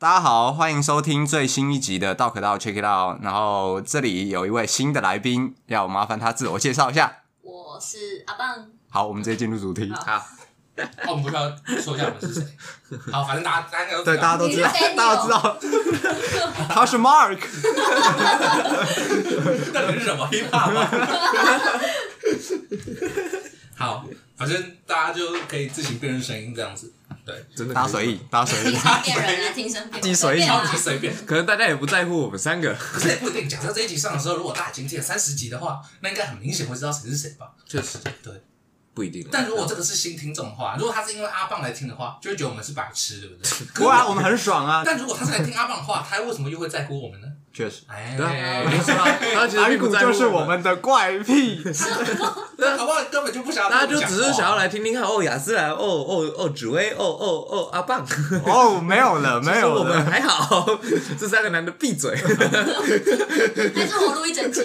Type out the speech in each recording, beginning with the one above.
大家好，欢迎收听最新一集的道可道 Check It Out。然后这里有一位新的来宾，要麻烦他自我介绍一下。我是阿棒。好，我们直接进入主题。好，我们不需要说一下我们是谁。好，反正大家大家都对，大家都知道，大家都知道，他是 Mark。到底是什么 hiphop 吗？好，反正大家就可以自行辨认声音这样子。对，真的大家随意，大家随意。听声辨人啊，听声辨人。随意，超级随便。可能大家也不在乎我们三个。可是也不一定。假设这一集上的时候，如果大家已经听了三十集的话，那应该很明显会知道谁是谁吧？确实，对。不一定。但如果这个是新听众的话，如果他是因为阿棒来听的话，就会觉得我们是白痴，对不对？不会啊，我们很爽啊。但如果他是来听阿棒的话，他为什么又会在乎我们呢？确实，哎，对，他其实 并不在乎，就是我们的怪癖。那好不好？根本就不想要，大家就只是想要来听听看。哦，亚斯兰，哦哦哦，紫薇，哦哦哦，阿棒。哦，没有了，没有了。我们还好，这三个男的闭嘴。还是我录一整集。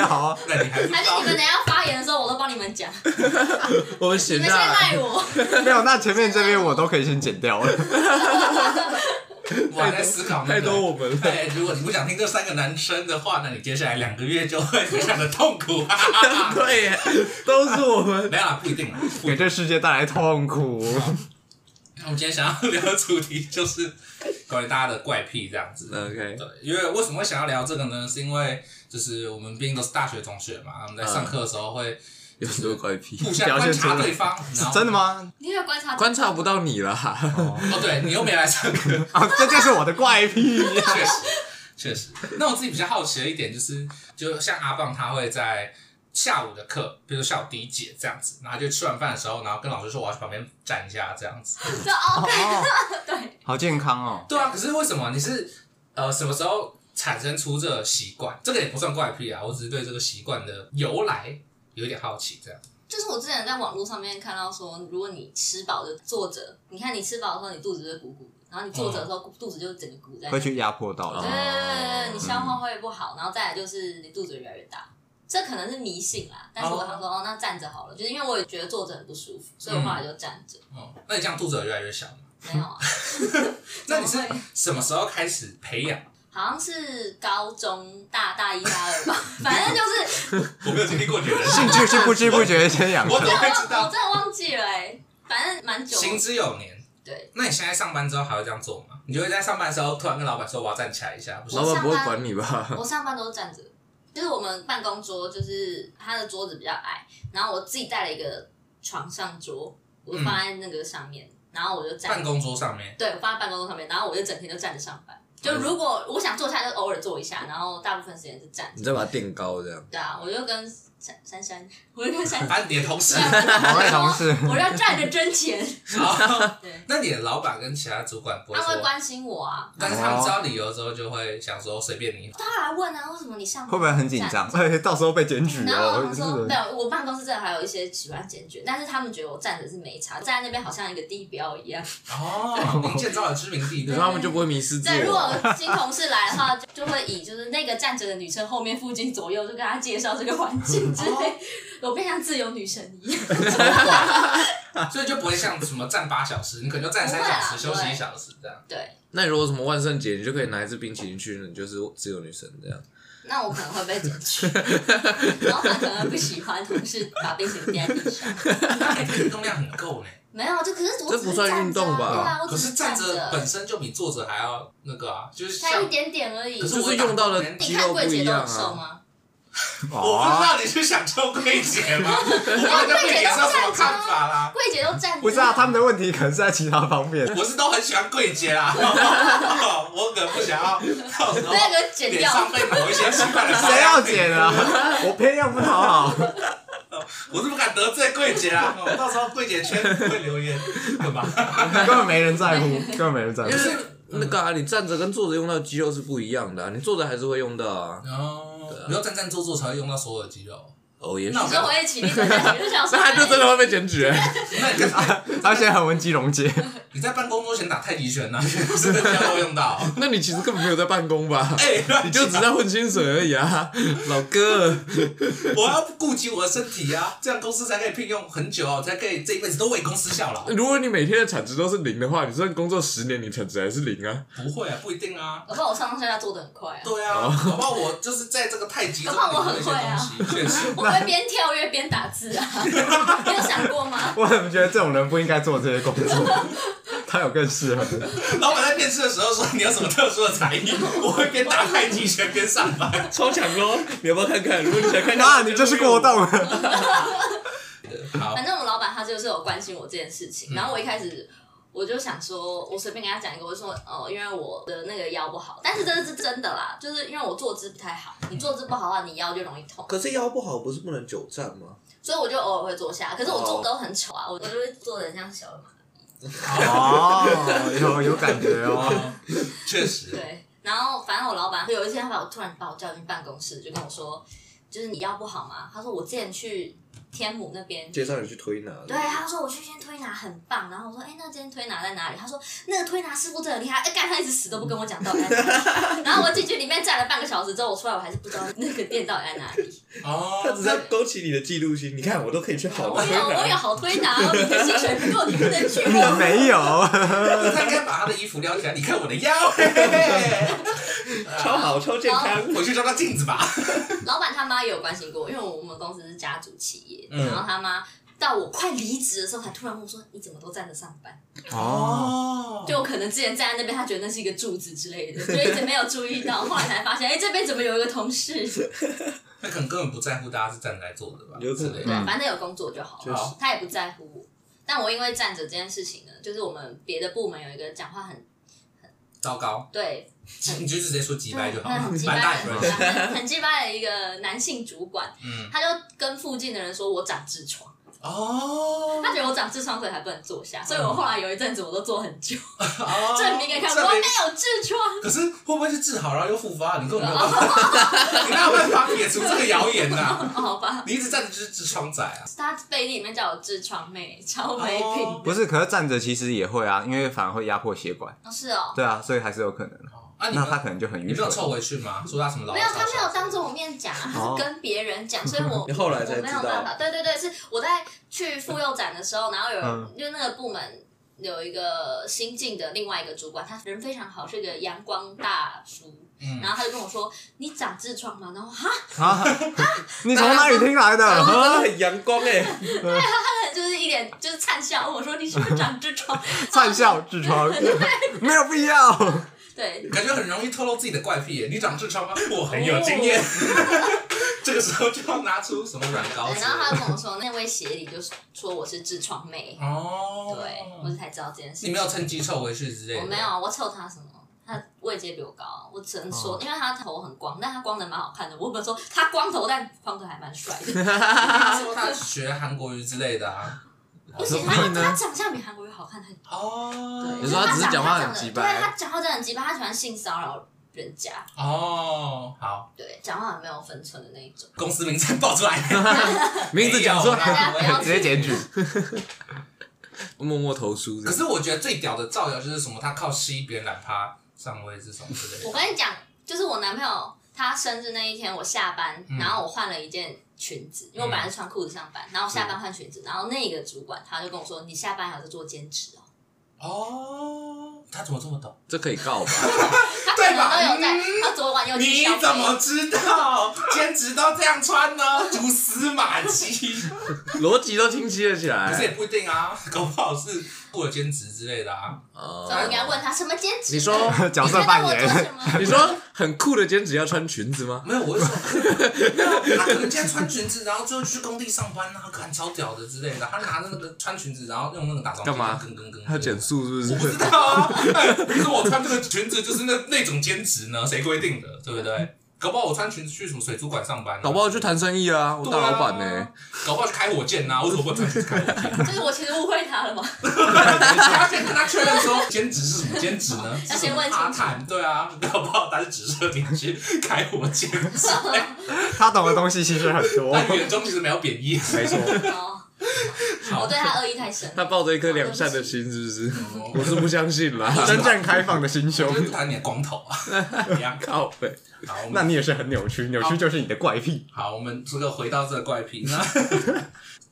好，那你还是还是你们等下发言的时候，我都帮你们讲。我们写先赖我。没有，那前面这边我都可以先剪掉了。我还在思考，太多我们了。对，如果你不想听这三个男生的话，那你接下来两个月就会非常的痛苦。对，都是我们。没有啦，不一定啦，给这世界带来痛苦。那我们今天想要聊的主题就是关于大家的怪癖这样子。OK，对，因为为什么会想要聊这个呢？是因为就是我们毕竟都是大学同学嘛，我们在上课的时候会。有很多怪癖，互相观察对方，是真的吗？你也观察，观察不到你了。哦，对，你又没来上课 啊，这就是我的怪癖。确实，确实。那我自己比较好奇的一点就是，就像阿棒他会在下午的课，比如说下午第一节这样子，然后就吃完饭的时候，然后跟老师说我要去旁边站一下这样子。就 OK，对，好健康哦。对啊，可是为什么你是呃什么时候产生出这个习惯？这个也不算怪癖啊，我只是对这个习惯的由来。有点好奇，这样就是我之前在网络上面看到说，如果你吃饱就坐着，你看你吃饱的时候，你肚子就会鼓鼓，然后你坐着的时候，肚子就整个鼓在，会去压迫到，对对对，你消化会不好，然后再来就是你肚子越来越大，这可能是迷信啦。但是我想说，哦，那站着好了，就是因为我也觉得坐着很不舒服，所以我后来就站着。哦，那你这样肚子有越来越小吗？没有啊。那你是什么时候开始培养？好像是高中大大一大二吧，反正就是我没有经历过你的兴趣是不知不觉先养成。我怎么会知道？我真的忘记了哎，反正蛮久。行之有年。对。那你现在上班之后还会这样做吗？你就会在上班的时候突然跟老板说我要站起来一下？老板不会管你吧？我上班都是站着，就是我们办公桌就是他的桌子比较矮，然后我自己带了一个床上桌，我放在那个上面，然后我就站。办公桌上面。对，我放在办公桌上面，然后我就整天就站着上班。就如果我想坐下，就偶尔坐一下，然后大部分时间是站着。你再把它垫高这样。对啊，我就跟珊珊珊，我就跟珊珊，你的同事，我 的同事，我要站着挣钱。对，那你的老板跟其他主管不会？他会关心我啊，但是他们知道理由之后，就会想说随便你。他来问啊，为什么你上会不会很紧张？哎，到时候被检举然后他说没有，我办公室这还有一些喜欢检举，但是他们觉得我站着是没差，站在那边好像一个地标一样。哦，你建造了知名地，然后他们就不会迷失。对，如果新同事来的话，就会以就是那个站着的女生后面附近左右，就跟他介绍这个环境之类。我变像自由女神一样，所以就不会像什么站八小时，你可能就站三小时，休息一小时这样。对。那你如果什么万圣节，你就可以拿一支冰淇淋去，你就是自由女神这样。那我可能会被检举，然后他可能不喜欢同事把冰淇淋垫在地上。运动量很够呢。没有，这可是这不算运动吧？可是站着本身就比坐着还要那个啊，就是差一点点而已。可是我用到的肌肉不一样啊。我不知道你是想抽柜姐吗？我跟柜姐是什么看法啦？柜姐都站。不知道，他们的问题可能是在其他方面。我是都很喜欢柜姐啦，我可不想要到时候脸上被某一些奇怪的。谁要剪啊？我偏要不讨好。我是不敢得罪柜姐啊！我到时候柜姐圈会留言，对吧？根本没人在乎，根本没人在乎。就是那个啊，你站着跟坐着用到的肌肉是不一样的，你坐着还是会用到啊。你要站站坐坐才会用到所有的肌肉。哦，也是。那我一起立站站，就想说，那他就真的会被检举。那你跟 他现在很文姬龙姐，你在办公桌前打太极拳呢、啊，是不是要用到？那你其实根本没有在办公吧？哎、你就只在混薪水而已啊，老哥。我要顾及我的身体啊，这样公司才可以聘用很久哦，才可以这一辈子都为公司效劳。如果你每天的产值都是零的话，你算工作十年，你产值还是零啊？不会啊，不一定啊。我怕我上上下下做的很快啊，对啊，好不好？我就是在这个太极中搞不好我很会啊东西，确实。我会边跳跃边打字啊，你有想过吗？我怎么觉得这种人不应该做这些工作？他有更适合的。老板在面试的时候说你有什么特殊的才艺，我会边打太极拳边上班。超强咯！你要不要看看？如果你想看看，啊，你就是过动了。好，反正我老板他就是有关心我这件事情，嗯然后我一开始我就想说，我随便跟他讲一个，我就说哦，因为我的那个腰不好，但是这是真的啦，就是因为我坐姿不太好，你坐姿不好的话，你腰就容易痛，可是腰不好，不是不能久站吗？所以我就偶尔会坐下，可是我坐都很丑啊，我我就会坐的像小马。哦，有有感觉哦。确实。对，然后反正我老板有一天他把我突然把我叫进办公室，就跟我说，就是你腰不好吗？他说我之前去天母那边。介绍你去推拿。对，他说我去间推拿很棒，然后我说，哎，那今天推拿在哪里？他说那个推拿师傅真的很厉害，哎，干他一直死都不跟我讲到底在哪里。然后我进去里面站了半个小时之后，我出来我还是不知道那个店到底在哪里。哦，他只是要勾起你的嫉妒心。你看，我都可以去好 我有推拿。我有好推拿，你的薪水不够，你不能去你哦。没有，他应该把他的衣服撩起来，你看我的腰，嘿嘿嘿超好，超健康。回去照照镜子吧。老板他妈也有关心过，因为我们公司是家族企业，嗯然后他妈到我快离职的时候，才突然问我说：“你怎么都站着上班？”哦，就我可能之前站在那边，他觉得那是一个柱子之类的，就一直没有注意到，后来才发现，哎、这边怎么有一个同事？他可能根本不在乎大家是站着来做的吧，有可能之类的对，反正有工作就好了他也不在乎我。但我因为站着这件事情呢，就是我们别的部门有一个讲话很糟糕，对，你就直接说击败就好了，很鸡反正大。的、很很鸡掰的一个男性主管，嗯，他就跟附近的人说我长痔疮，哦，他觉得我长痔疮，所以还不能坐下，所以我后来有一阵子我都坐很久，哦证明给你看证明我没有痔疮。可是会不会是治好然后又复发？你根本没有办法，你哪有办法撇除这个谣言呐？哦，好吧，你一直站着就是痔疮仔啊！他背地里面叫我痔疮妹，超没品哦不是，可是站着其实也会啊，因为反而会压迫血管。哦，是哦，对啊，所以还是有可能。啊，你那他可能就很你愚蠢。没有凑回去吗？说他什么老没有，他没有当着我面讲，他哦是跟别人讲，所以我你后来才我没有知道办法。对对对，是我在去妇幼展的时候，然后有人、嗯就那个部门有一个新进的另外一个主管，他人非常好，是一个阳光大叔。嗯然后他就跟我说：“你长痔疮吗？”然后哈，啊！你从哪里听来的？很阳光 哎。他就是一脸就是灿笑我说：“你是不是长痔疮？”灿笑痔疮，没有必要。对，感觉很容易透露自己的怪癖耶。你长痔疮吗？我很有经验。这个时候就要拿出什么软膏然后他跟我说，那位协理就是说我是痔疮妹。哦，对，我才知道这件事情。你没有趁机臭回去之类的？我没有，我臭他什么？他位阶比我高，我只能说，哦因为他头很光，但他光的蛮好看的。我本说他光头，但光头还蛮帅的。他说他学韩国语之类的啊。而且他他长相比韩国瑜好看很多。哦对，你说他只是讲话很就是鸡掰他讲话真的很鸡掰，他喜欢性骚扰人家，哦，好，对，讲话很没有分寸的那一种。公司名称报出来。名字讲出来，直接检举。默默投诉。可是我觉得最屌的造谣就是什么，他靠吸别人懒趴上位这种之类的。我跟你讲，就是我男朋友他生日那一天，我下班，嗯然后我换了一件裙子，因为我本来是穿裤子上班，然后下班换裙子，然后那个主管他就跟我说：“你下班还有在做兼职哦。哦，他怎么这么懂？这可以告吧？” 他可能对吧都有在嗯，他昨晚又去你怎么知道兼职都这样穿呢？蛛丝马迹。逻辑都清晰了起来。可是也不一定啊，搞不好是做了兼职之类的啊。哦所以我应该问他什么兼职？你说角色扮演你觉得我做什么你说很酷的兼职要穿裙子吗？没有，我是说，他可能今天穿裙子，然后最后去工地上班啊，看超屌的之类的。他拿着那个穿裙子，然后用那个打桩干嘛跟跟跟。他减速是不是？我不知道啊，哎可是我穿这个裙子就是那那种兼职呢，谁规定的，对不对？搞不好我穿裙子去什么水族馆上班、啊，搞不好去谈生意啊！我大老板呢？搞不好去开火箭啊，我怎么不能穿裙子开火箭？就是我其实误会他了嘛。他先跟他确认说兼职是什么兼职呢？要先问清楚他谈对啊，搞不好他是指涉你去开火箭 他懂的东西其实很多。但眼中其实没有贬义。没错，哦，我对他恶意太深。他抱着一颗良善的心，是不是？哦我是不相信啦。真正开放的心胸我。就是不讨厌你的光头啊，一样。靠背，好，那你也是很扭曲，扭曲就是你的怪癖。好，我们这个回到这个怪癖，那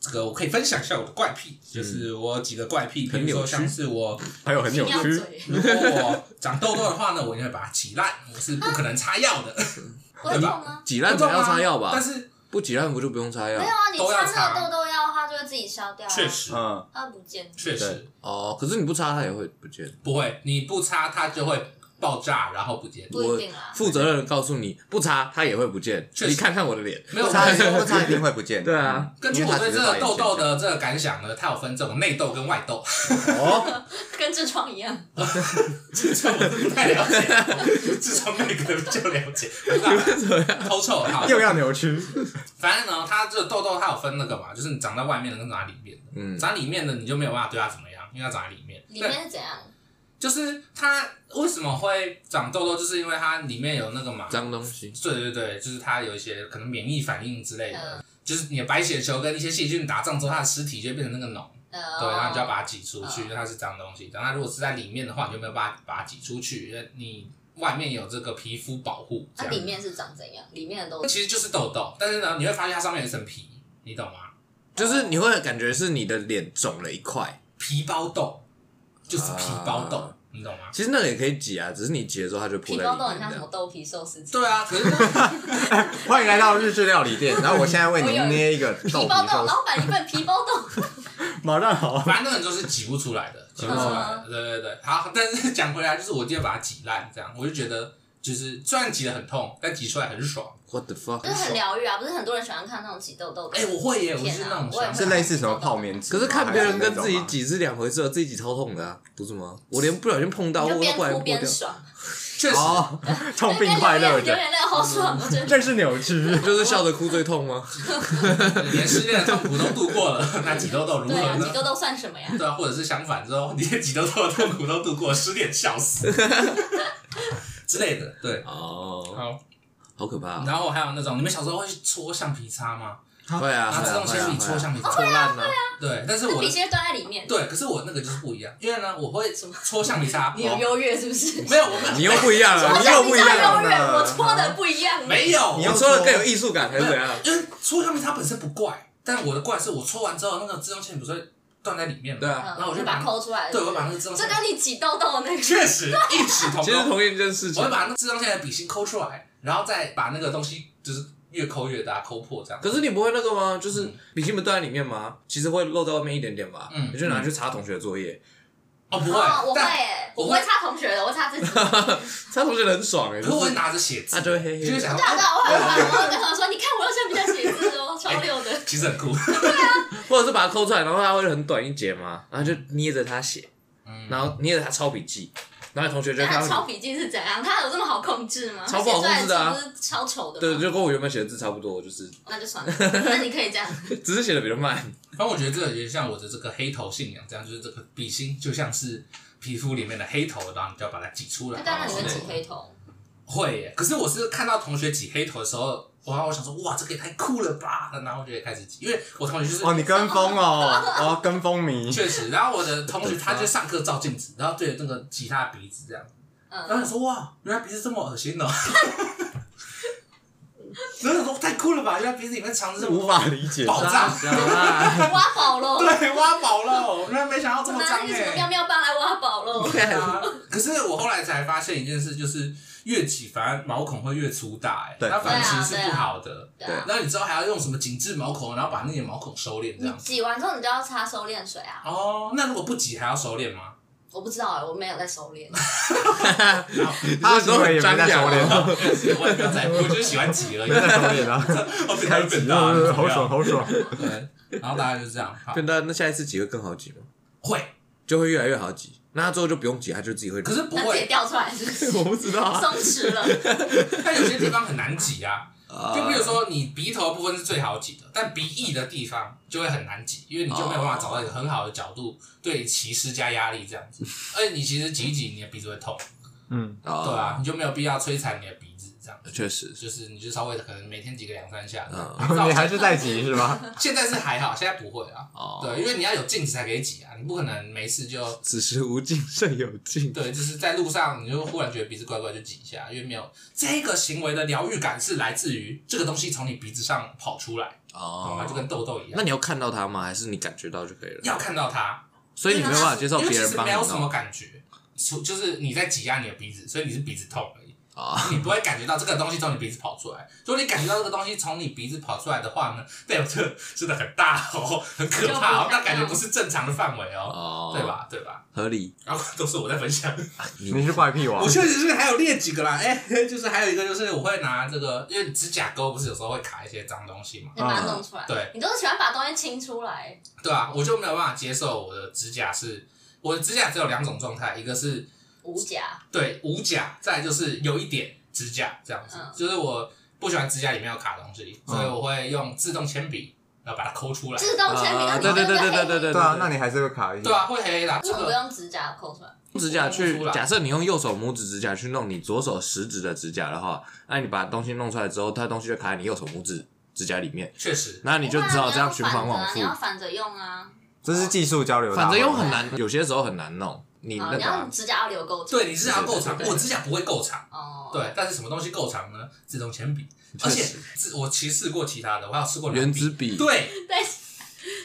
这个我可以分享一下我的怪癖，就是我有几个怪癖，比如说很扭曲像是我还有很扭曲，如果我长痘痘的话呢，我一定会把它挤烂，我是不可能擦药的，会痛吗？挤烂才要擦药吧但？是不挤烂不就不用擦药没有？啊，你擦擦那个痘痘药，它就会自己消掉啊。确实嗯，它不见。确实哦，可是你不擦它也会不见。不会，你不擦它就会爆炸，然后不见。不一定啊负责任的告诉你，不擦它也会不见。确实你看看我的脸，没有擦不擦一定会不见。对啊，根据我对这个痘痘的这个感想呢，它有分这种内痘跟外痘，哦，跟痔疮一样。痔疮我是不太了解，痔疮每个人就了解，偷臭好。又要扭曲，反正呢，它这个痘痘它有分那个嘛，就是你长在外面的跟长在里面的。嗯长里面的你就没有办法对它怎么样，因为它长在里面。里面是怎样？就是它为什么会长痘痘，就是因为它里面有那个嘛，脏东西。对对对，就是它有一些可能免疫反应之类的，嗯就是你的白血球跟一些细菌打仗之后，它的尸体就会变成那个脓，呃，对，然后你就要把它挤出去，哦因为它是脏东西。然后它如果是在里面的话，你就没有办法把它挤出去，因为你外面有这个皮肤保护。这样它里面是长怎样？里面的都其实就是痘痘，但是呢，你会发现它上面有一层皮，你懂吗？就是你会感觉是你的脸肿了一块，皮包痘就是皮包豆，啊你懂吗？其实那个也可以挤啊，只是你挤的时候它就皮包豆很像什么。豆皮寿司机？对啊，可是 欢迎来到日式料理店。然后我现在为您捏一个豆皮皮包豆，寿，老板一份皮包豆。马上好。反正那个就是挤不出来的，挤不出来的。对对对，好，但是讲回来，就是我今天把它挤烂，这样我就觉得，就是虽然挤得很痛，但挤出来很爽。What the fuck？就是很疗愈啊！不是很多人喜欢看那种挤痘痘的。哎、我会耶，我是那种是类似什么泡棉纸？可是看别人跟自己挤是两回事，自己挤超痛的啊，不是吗？我连不小心碰到，你就边或者不然哭破掉，边爽，确实，痛并快乐着，流眼泪好爽。这是扭曲。就是笑着哭最痛吗？连失恋的痛苦都度过了，那挤痘痘如何呢挤？痘痘算什么呀？对啊，或者是相反之后，你连挤痘痘的痛苦都度过了，失恋笑死 之类的。对，哦，好。好可怕啊！然后还有那种，你们小时候会去搓橡皮擦吗？会啊，拿自动铅笔搓橡皮擦。搓烂了。对，但是我那笔芯断在里面。对，可是我那个就是不一样，因为呢，我会搓橡皮擦。你有优越是不是？没有，我没有，你又不一样了，我 你又不一样了。优越，我搓的不一样。没有，你要我搓的更有艺术感，还是怎样？因为搓橡皮擦本身不怪，但我的怪是我搓完之后，那个自动铅笔不是会断在里面吗？对啊，然后我就把它抠出来。对，我把那个自动这，跟你挤痘痘的那个。确实异曲同工。其实同一件事情我会。把那自动铅笔的笔芯抠出来，然后再把那个东西就是越抠越大，抠破这样。可是你不会那个吗？就是笔芯不断在里面吗？其实会漏在外面一点点吧。嗯你就拿去擦同学的作业，哦，不会哦，我会我会我不会擦同学的，我擦自己。擦同学的很爽哎。可是我会拿着写字，他就会黑黑的就是想啊，对啊，我会把，我会跟他们说，你看我用橡皮擦写字哦，超溜的。其实很酷。或者是把它抠出来，然后它会很短一截嘛，然后就捏着它写，嗯然后捏着它抄笔记，然后同学就看抄笔记是怎样？他有这么好控制吗？超不好控制的啊他写出来是不是超丑的？对，，就跟我原本写的字差不多，就是那就算了。那你可以这样。只是写的比较慢。反正我觉得这个有点像我的这个黑头信仰，这样就是这个笔芯就像是皮肤里面的黑头，然后你就要把它挤出来。那当然你会之类的挤黑头。会耶，可是我是看到同学挤黑头的时候，然后我想说，哇，这个也太酷了吧！然后我就开始挤，因为我同学就是哦，你 跟风哦，哦，跟风迷。确实，然后我的同学他就上课照镜子，然后对着那个挤他的鼻子这样，然后嗯，想说哇，原来鼻子这么恶心哦。然后想说太酷了吧，原来鼻子里面藏着这么无法理解。宝藏，挖宝喽！对，挖宝了，原来没想到这么脏拿那个什么哎。妙妙棒来挖宝喽！对啊，可是我后来才发现一件事，就是越挤反而毛孔会越粗大，哎，对它反而其实是不好的。对啊，然后你之后还要用什么紧致毛孔，然后把那些毛孔收敛这你样。挤完之后你就要擦收敛水啊！哦，那如果不挤还要收敛吗？我不知道哎，我没有在收敛。他的行为也没在收敛啊，我也没有在乎，我就是喜欢挤而已。没在收敛啊，我被开变挤大，好爽，好爽。对，然后大概就是这样。好，变大，那下一次挤会更好挤吗？会，就会越来越好挤。那他最后就不用挤，他就自己会。可是不它自己会，掉出来是不是？我不知道啊。松弛了。但有些地方很难挤啊。啊就比如说你鼻头部分是最好挤的，但鼻翼的地方就会很难挤，因为你就没有办法找到一个很好的角度对其施加压力这样子。而且你其实挤一挤，你的鼻子会痛，嗯，啊对啊，你就没有必要摧残你的鼻子这这样子。确实，就是你就稍微可能每天挤个两三下，嗯嗯，你还是在挤是吗？现在是还好，现在不会啊。哦对，因为你要有镜子才可以挤啊，你不可能没事就 此时无镜胜有镜。对，就是在路上你就忽然觉得鼻子怪怪就挤一下，因为没有这个行为的疗愈感是来自于这个东西从你鼻子上跑出来，懂吗？就跟痘痘一样。那你要看到它吗？还是你感觉到就可以了？要看到它，所以你没有办法接受别人帮你没有什么感觉，除就是你在挤压你的鼻子，所以你是鼻子痛。啊？你不会感觉到这个东西从你鼻子跑出来。如果你感觉到这个东西从你鼻子跑出来的话呢，代表这真的很大哦，很可怕哦，那感觉不是正常的范围哦，哦，对？吧？对吧？合理。然后都是我在分享。你是怪癖王我，确实是还有列几个啦，哎、就是还有一个就是我会拿这个，因为指甲钩不是有时候会卡一些脏东西嘛，你把它弄出来。对你都是喜欢把东西清出来。对啊，我就没有办法接受我的指甲是，我的指甲只有两种状态，一个是无甲，对无甲，再就是有一点指甲这样子，嗯就是我不喜欢指甲里面有卡东西，所以我会用自动铅笔，然后把它抠出来。自动铅笔，那你啊对对对对对对对对啊，那你还是会卡一对啊，会黑黑的啊。为什么不个用指甲抠出来？指甲去弄不出，来假设你用右手拇指指甲去弄你左手食指的指甲的话，那你把东西弄出来之后，它东西就卡在你右手拇指指甲里面，确实，那你就只好这样循环往你要复。反着用啊！这是技术交流大会。反着用很难，有些时候很难弄。你好，那个啊你要指甲要留够长。对你指甲要够长，我指甲不会够长。哦，对，但是什么东西够长呢？自动铅笔，而且自我其实试过其他的，我还有试过原蓝子笔，对 对。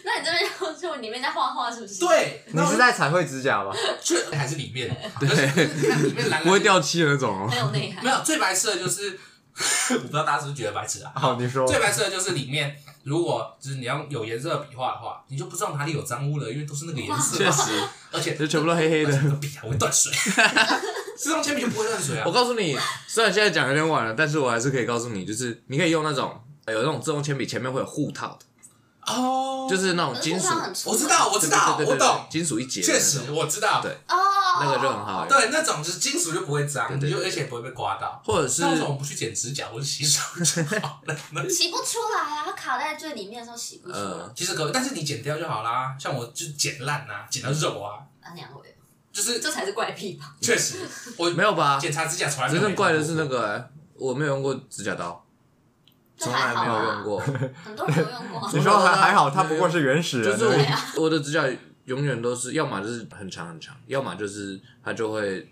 那你这边就里面在画画是不是？。对，你是在彩绘指甲吗？却还是里面，对里面蓝蓝 不会掉漆的那种哦很。有内涵。没有最白色的就是，我不知道大家是不是觉得白痴啊？好，你说。最白色的就是里面，如果就是你要有颜色的笔画的话，你就不知道哪里有脏污了，因为都是那个颜色。确实，而且就全部都黑黑的。笔还会断水，自动铅笔就不会断水啊。我。告诉你，虽然现在讲有点晚了，但是我还是可以告诉你，就是你可以用那种有那种自动铅笔前面会有护套的，哦，就是那种金属，我知道，我知道，我懂，金属一节确，实我知道。对。哦，那个就很好用。对，那种就是金属就不会脏，就而且不会被刮到。或者是那种不去剪指甲或者洗手就好了？洗不出来啊！它卡在最里面的时候洗不出其实可以，但是你剪掉就好啦。像我就剪烂啊，剪到肉啊，啊，那样会，就是这才是怪癖吧？确实 我没有吧？检查指甲从来没有真正怪的是那个，我没有用过指甲刀，这从来没有用过。很多人有用过。你说还还好，它不过是原始人就是。我我的指甲永远都是，要么就是很长很长，要么就是它就会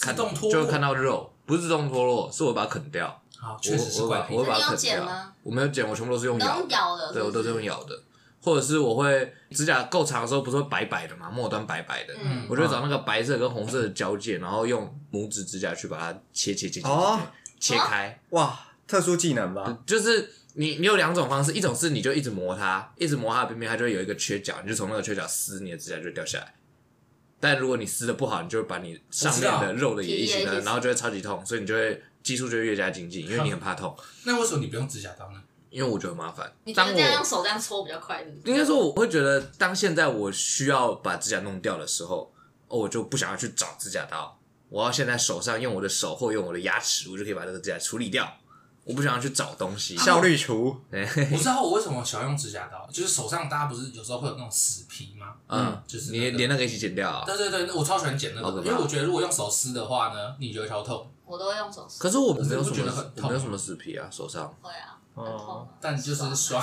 看自动脱落就会看到肉，不是自动脱落，是我把它啃掉。好，我确实是怪癖我把我。把那你有它啃掉剪吗。我没有剪，我全部都是用咬用咬的，对，我都是用咬的，或者是我会指甲够长的时候，不是会白白的嘛，末端白白的，嗯我就会找那个白色跟红色的交界，然后用拇指指甲去把它切切切切切哦切开。哇，特殊技能吧？就是你你有两种方式，一种是你就一直磨它，一直磨它的边边，它就会有一个缺角，你就从那个缺角撕，你的指甲就会掉下来。但如果你撕的不好，你就会把你上面的肉的也一起然后就会超级痛，所以你就会技术就越加精进，因为你很怕痛。那为什么你不用指甲刀呢？因为我觉得很麻烦。你觉当得这样用手这样搓比较快，是不是？应该说我会觉得，当现在我需要把指甲弄掉的时候，哦，我就不想要去找指甲刀，我要现在手上用我的手或用我的牙齿，我就可以把这个指甲处理掉。我不想要去找东西，效率除。我知道我为什么喜欢用指甲刀，就是手上大家不是有时候会有那种死皮吗？嗯，就是那个你连那个一起剪掉啊。对对对，我超喜欢剪那个，好可怕因为我觉得如果用手撕的话呢，你觉得超痛。我都会用手撕。可是我没有我不觉得什么很，痛我没有什么死皮啊，手上。会啊，很痛。但就是爽 爽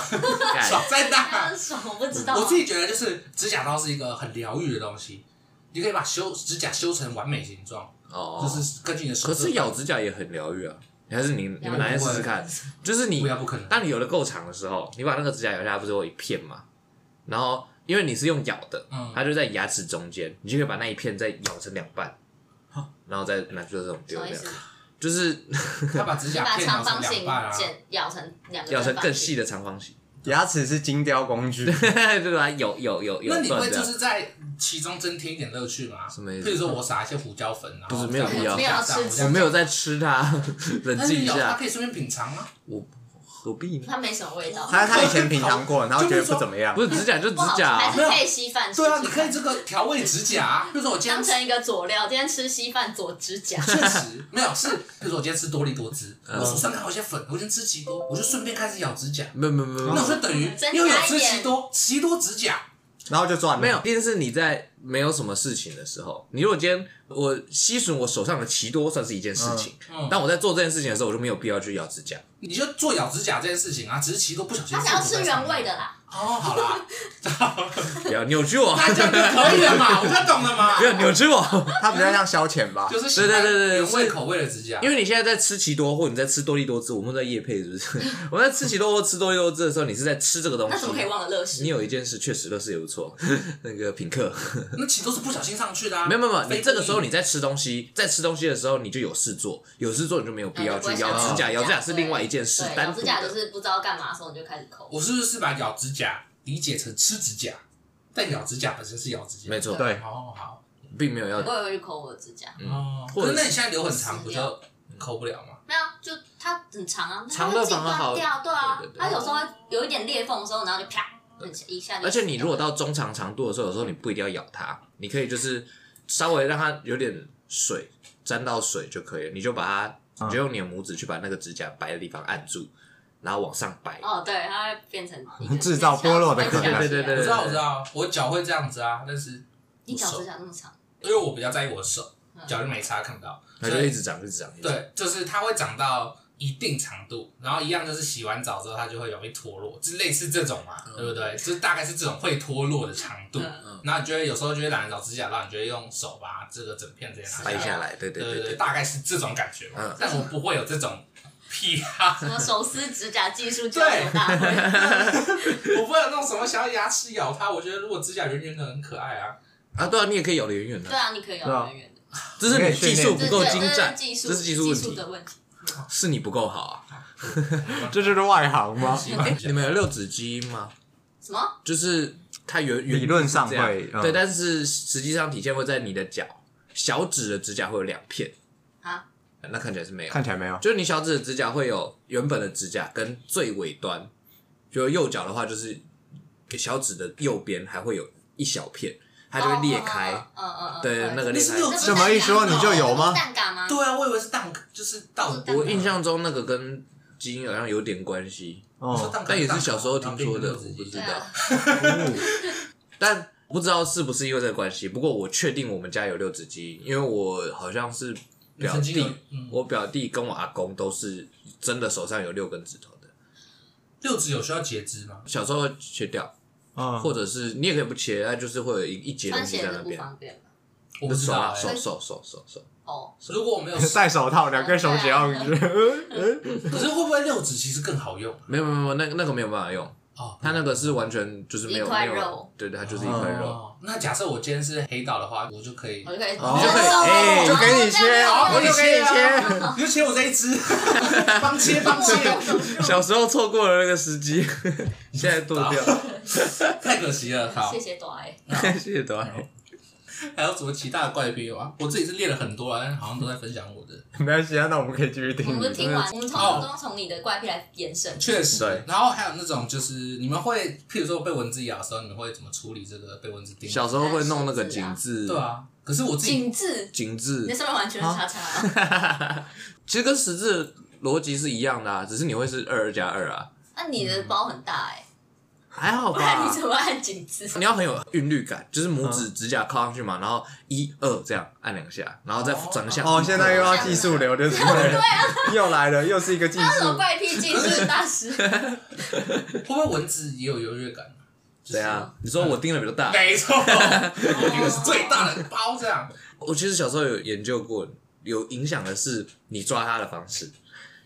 在哪？很爽，我不知道啊。我自己觉得就是指甲刀是一个很疗愈的东西，你可以把修指甲修成完美形状，哦，就是根据你的手。可是咬指甲也很疗愈啊。你还是你你们哪天试试看？就是你不要不可能。当你有的够长的时候，你把那个指甲咬下来，不是有一片吗？然后因为你是用咬的，嗯它就在牙齿中间，你就可以把那一片再咬成两半，然后再拿去这种丢掉就是他把指你把甲片咬成长方形两半啊，剪咬成两个咬成更细的长方形，牙齿是精雕工具，对吧？有有有有那你会就是在其中增添一点乐趣吗？什么意思比如说我撒一些胡椒粉，然后不是没有必要我没有我没有在吃它，冷静一但是咬它下，可以顺便品尝吗。我何必呢？它没什么味道，他他以前品尝过，然后觉得不怎么样不。是指甲就指不好吃，甲啊，还是可以稀饭吃。对啊，你可以这个调味指甲啊。比如说我今天当成一个佐料，今天吃稀饭佐指甲。确实没有是，比如说我今天吃多利多汁，嗯我手上刚好有一些粉，我先吃奇多，我就顺便开始咬指甲，没有没有没有没，那我就等于增加又有吃奇多，奇多指甲然后就赚了。没有，一定是你在没有什么事情的时候。你如果今天我吸吮我手上的奇多，算是一件事情。嗯当我在做这件事情的时候，我就没有必要去咬指甲。你就做咬指甲这件事情啊，只是奇多不小心。他想要吃原味的。啦，哦，好啦，不要扭曲我，那这样就可以了嘛，我就懂了嘛不。要扭曲我。它比较像消遣吧。就是对对对对是原味口味的指甲，因为你现在在吃奇多，或你在吃多利多汁，我们在夜配是不是？我在吃奇多或吃多利多汁的时候，你是在吃这个东西。那怎么可以忘了乐事你？有一件事确实乐事也不错，那个品客。那其实都是不小心上去的啊。没有没有，没有你这个时候你在吃东西，在吃东西的时候你就有事做，有事做你就没有必要去嗯咬指甲，咬指甲是另外一件事对，单独咬指甲就。是不知道干嘛的时候你就开始抠。我是不是把咬指甲理解成吃指甲？但咬指甲本身是咬指甲，没错对好，好，并没有要我也会去抠我的指甲，哦，或者是可是那你现在留很长，不就抠不了吗？没有，就它很长啊，它长的反而好掉，对啊它有时候会有一点裂缝的时候，然后就啪，一下。而且你如果到中长长度的时候，有时候你不一定要咬它，你可以就是稍微让它有点水沾到水就可以了，你就把它，你就用你的拇指去把那个指甲白的地方按住，然后往上掰。哦，对，它会变成 制造剥落的可能对对对我知道，我知道，我脚会这样子啊，但是你脚指甲那么长，因为我比较在意我的手，嗯脚就没差看不到，它所以就一直长，一直长，一直长。对，就是它会长到一定长度，然后一样就是洗完澡之后它就会容易脱落，就类似这种嘛，对不对？就是大概是这种会脱落的长度，嗯然后你就会有时候就会懒得找指甲刀，你就会用手把这个整片直接拿下来，掰下来，对对对对对，对对。大概是这种感觉嘛嗯。但我不会有这种癖好，什么手撕指甲技术交流大会，我不会有那种什么想要牙齿咬它。我觉得如果指甲圆圆的很可爱啊。啊，对啊，你也可以咬得远远的对，啊，你可以咬得远远的，只是你技术不够精这湛，是技术，这是技术，的问题。是你不够好啊。这就是外行吗？你们有六指基因吗？什么？就是它原原理论上是这样会嗯对，但是实际上体现会在你的脚小指的指甲会有两片啊，那看起来是没有，看起来没有。就是你小指的指甲会有原本的指甲跟最尾端，就右脚的话就是小指的右边还会有一小片，它就会裂开，嗯嗯嗯，对，那个裂开那是六。这么一说你就有吗蛋嘎吗？对啊，我以为是蛋，就是到蛋我印象中那个跟基因好像有点关系，哦，但也是小时候听说的，我不知对道。啊，但不知道是不是因为这个关系，不过我确定我们家有六指基因，因为我好像是表弟你曾经有，嗯我表弟跟我阿公都是真的手上有六根指头的。六指有需要截肢吗？小时候会切掉，嗯，或者是你也可以不切，它就是会有一一截东穿鞋子不西在那边。方便吧？我不知手啊，手手手手，哦，如果我没有，戴手套，两根手指要 可是会不会六指其实更好用？没有没有没有，那个那个没有办法用，哦，它那个是完全就是没有一块没有，对对，它就是一块肉。哦，那假设我今天是黑道的话，我就可以我，就可以，哦。就可以哎就给你切，我就给你切啊，你就切我这一只，帮切帮切，小时候错过了那个时机，现在剁掉，太可惜了。好。谢，谢朵爱。谢谢多 还有什么其他的怪癖吗？我自己是练了很多啊，但好像都在分享我的。没关系啊，那我们可以继续听我听。们听完，我们从哦都从你的怪癖来延伸。确实，对然后还有那种就是你们会，譬如说被蚊子咬的时候，你们会怎么处理这个被蚊子叮？小时候会弄那个井字，对啊，可是我自己紧致，井字那，上面完全是叉叉啊。其实跟十字逻辑是一样的啊，只是你会是二加二啊，那你的包很大哎，还好不然吧 你？怎么按紧致？你要很有韵律感，就是拇指指甲靠上去嘛，然后一二这样按两下，然后再长相。哦，现在又要技术流，就是 又来了，又是一个技术。怪癖技术大师？会不会蚊子也有优越感？就是对啊，你说我盯的比较大，没错，我一个是最大的包这样。我其实小时候有研究过，有影响的是你抓它的方式。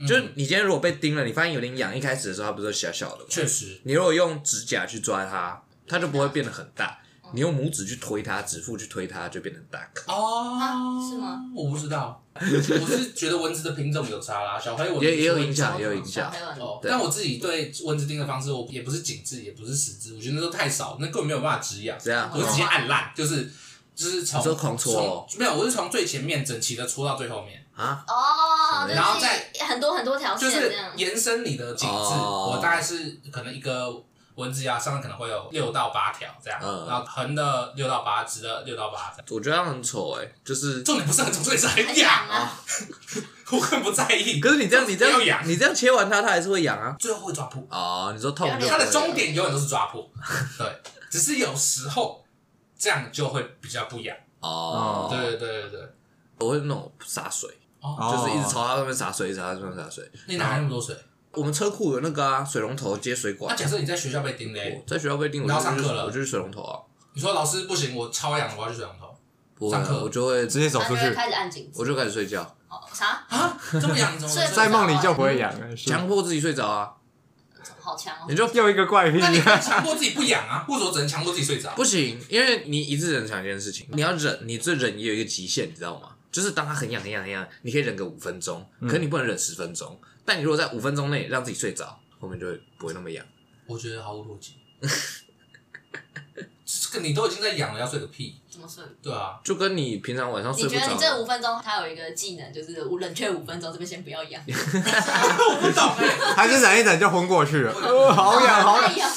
就是你今天如果被叮了，你发现有点痒，一开始的时候它不是小小的吗？确实，你如果用指甲去抓它，它就不会变得很大。你用拇指去推它，指腹去推它，就变得大。颗。哦、啊是吗？我不知道，我是觉得蚊子的品种有差啦，小黑蚊也也有影响，也有影响。哦，但我自己对蚊子叮的方式，我也不是紧致，也不是死肢，我觉得那都太少，那根本没有办法止痒。这样？我是直接按烂，就是就是从从没有，我是从最前面整齐的戳到最后面，啊，哦，然后再很多很多条就是线。延伸你的颈子，哦我大概是可能一个蚊子牙上面可能会有六到八条这样，嗯然后横的六到八，直的六到八这样。我觉得它很丑哎、就是。重点不是很丑，重点是很很痒痒啊！我很不在意。可是你这样，你这样要痒样，你这样切完它，它还是会痒啊。最后会抓破，哦，你说痛它的终点永远都是抓破，对，只是有时候这样就会比较不痒。哦，对对对对对，我会那种洒水，哦，就是一直朝它上面洒水，一直朝它上面洒水。你哪来那么多水？我们车库有那个啊，水龙头接水管。那假设你在学校被叮嘞，在学校被叮，我你要就去上课了我就去水龙头啊。你说老师不行，我超痒，我要去水龙头不会啊上课我就会直接走出去他就会，开始按颈子。我就开始睡觉，哦啥？啊，这么痒，你怎么在梦里就不会痒了，是强迫自己睡着啊。好强哦！你就又一个怪癖那。你可以强迫自己不痒啊？或者我只能强迫自己睡着？不行，因为你一直忍想一件事情，你要忍，你这忍也有一个极限，你知道吗？就是当它很痒很痒很痒，你可以忍个五分钟，可是你不能忍十分钟。但你如果在五分钟内让自己睡着，后面就会不会那么痒。我觉得毫无逻辑。这个你都已经在痒了，要睡个屁！怎么睡？对啊，就跟你平常晚上睡不你觉得你这，五分钟，它有一个技能，就是我冷却五分钟，这边先不要痒。我不懂哎。还是忍一忍就昏过去了，呃好痒好痒。痒，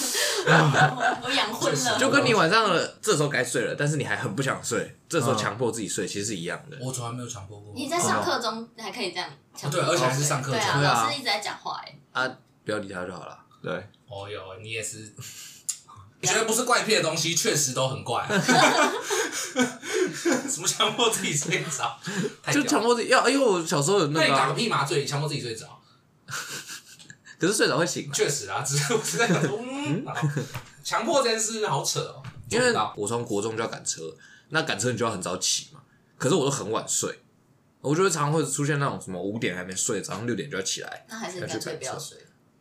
我养昏了。就跟你晚上了这时候该睡了，但是你还很不想睡，这时候强迫自己睡，其实是一样的。我从来没有强迫过。你在上课中还可以这样强迫对而且还是上课中对啊，对啊老师一直在讲话，哎，啊，不要理他就好了。对，哦哟，你也是。你觉得不是怪癖的东西，确实都很怪。什么强迫自己睡着？就强迫自己要，因为我小时候有那个啊、那你打个屁麻醉，强迫自己睡着？可是睡着会醒嘛，确实啊，只是 我是在想说，嗯，好强迫这件事好扯哦。因为我从国中就要赶车，那赶车你就要很早起嘛。可是我都很晚睡，我就会常常会出现那种什么五点还没睡，早上六点就要起来。那还是干脆不要睡。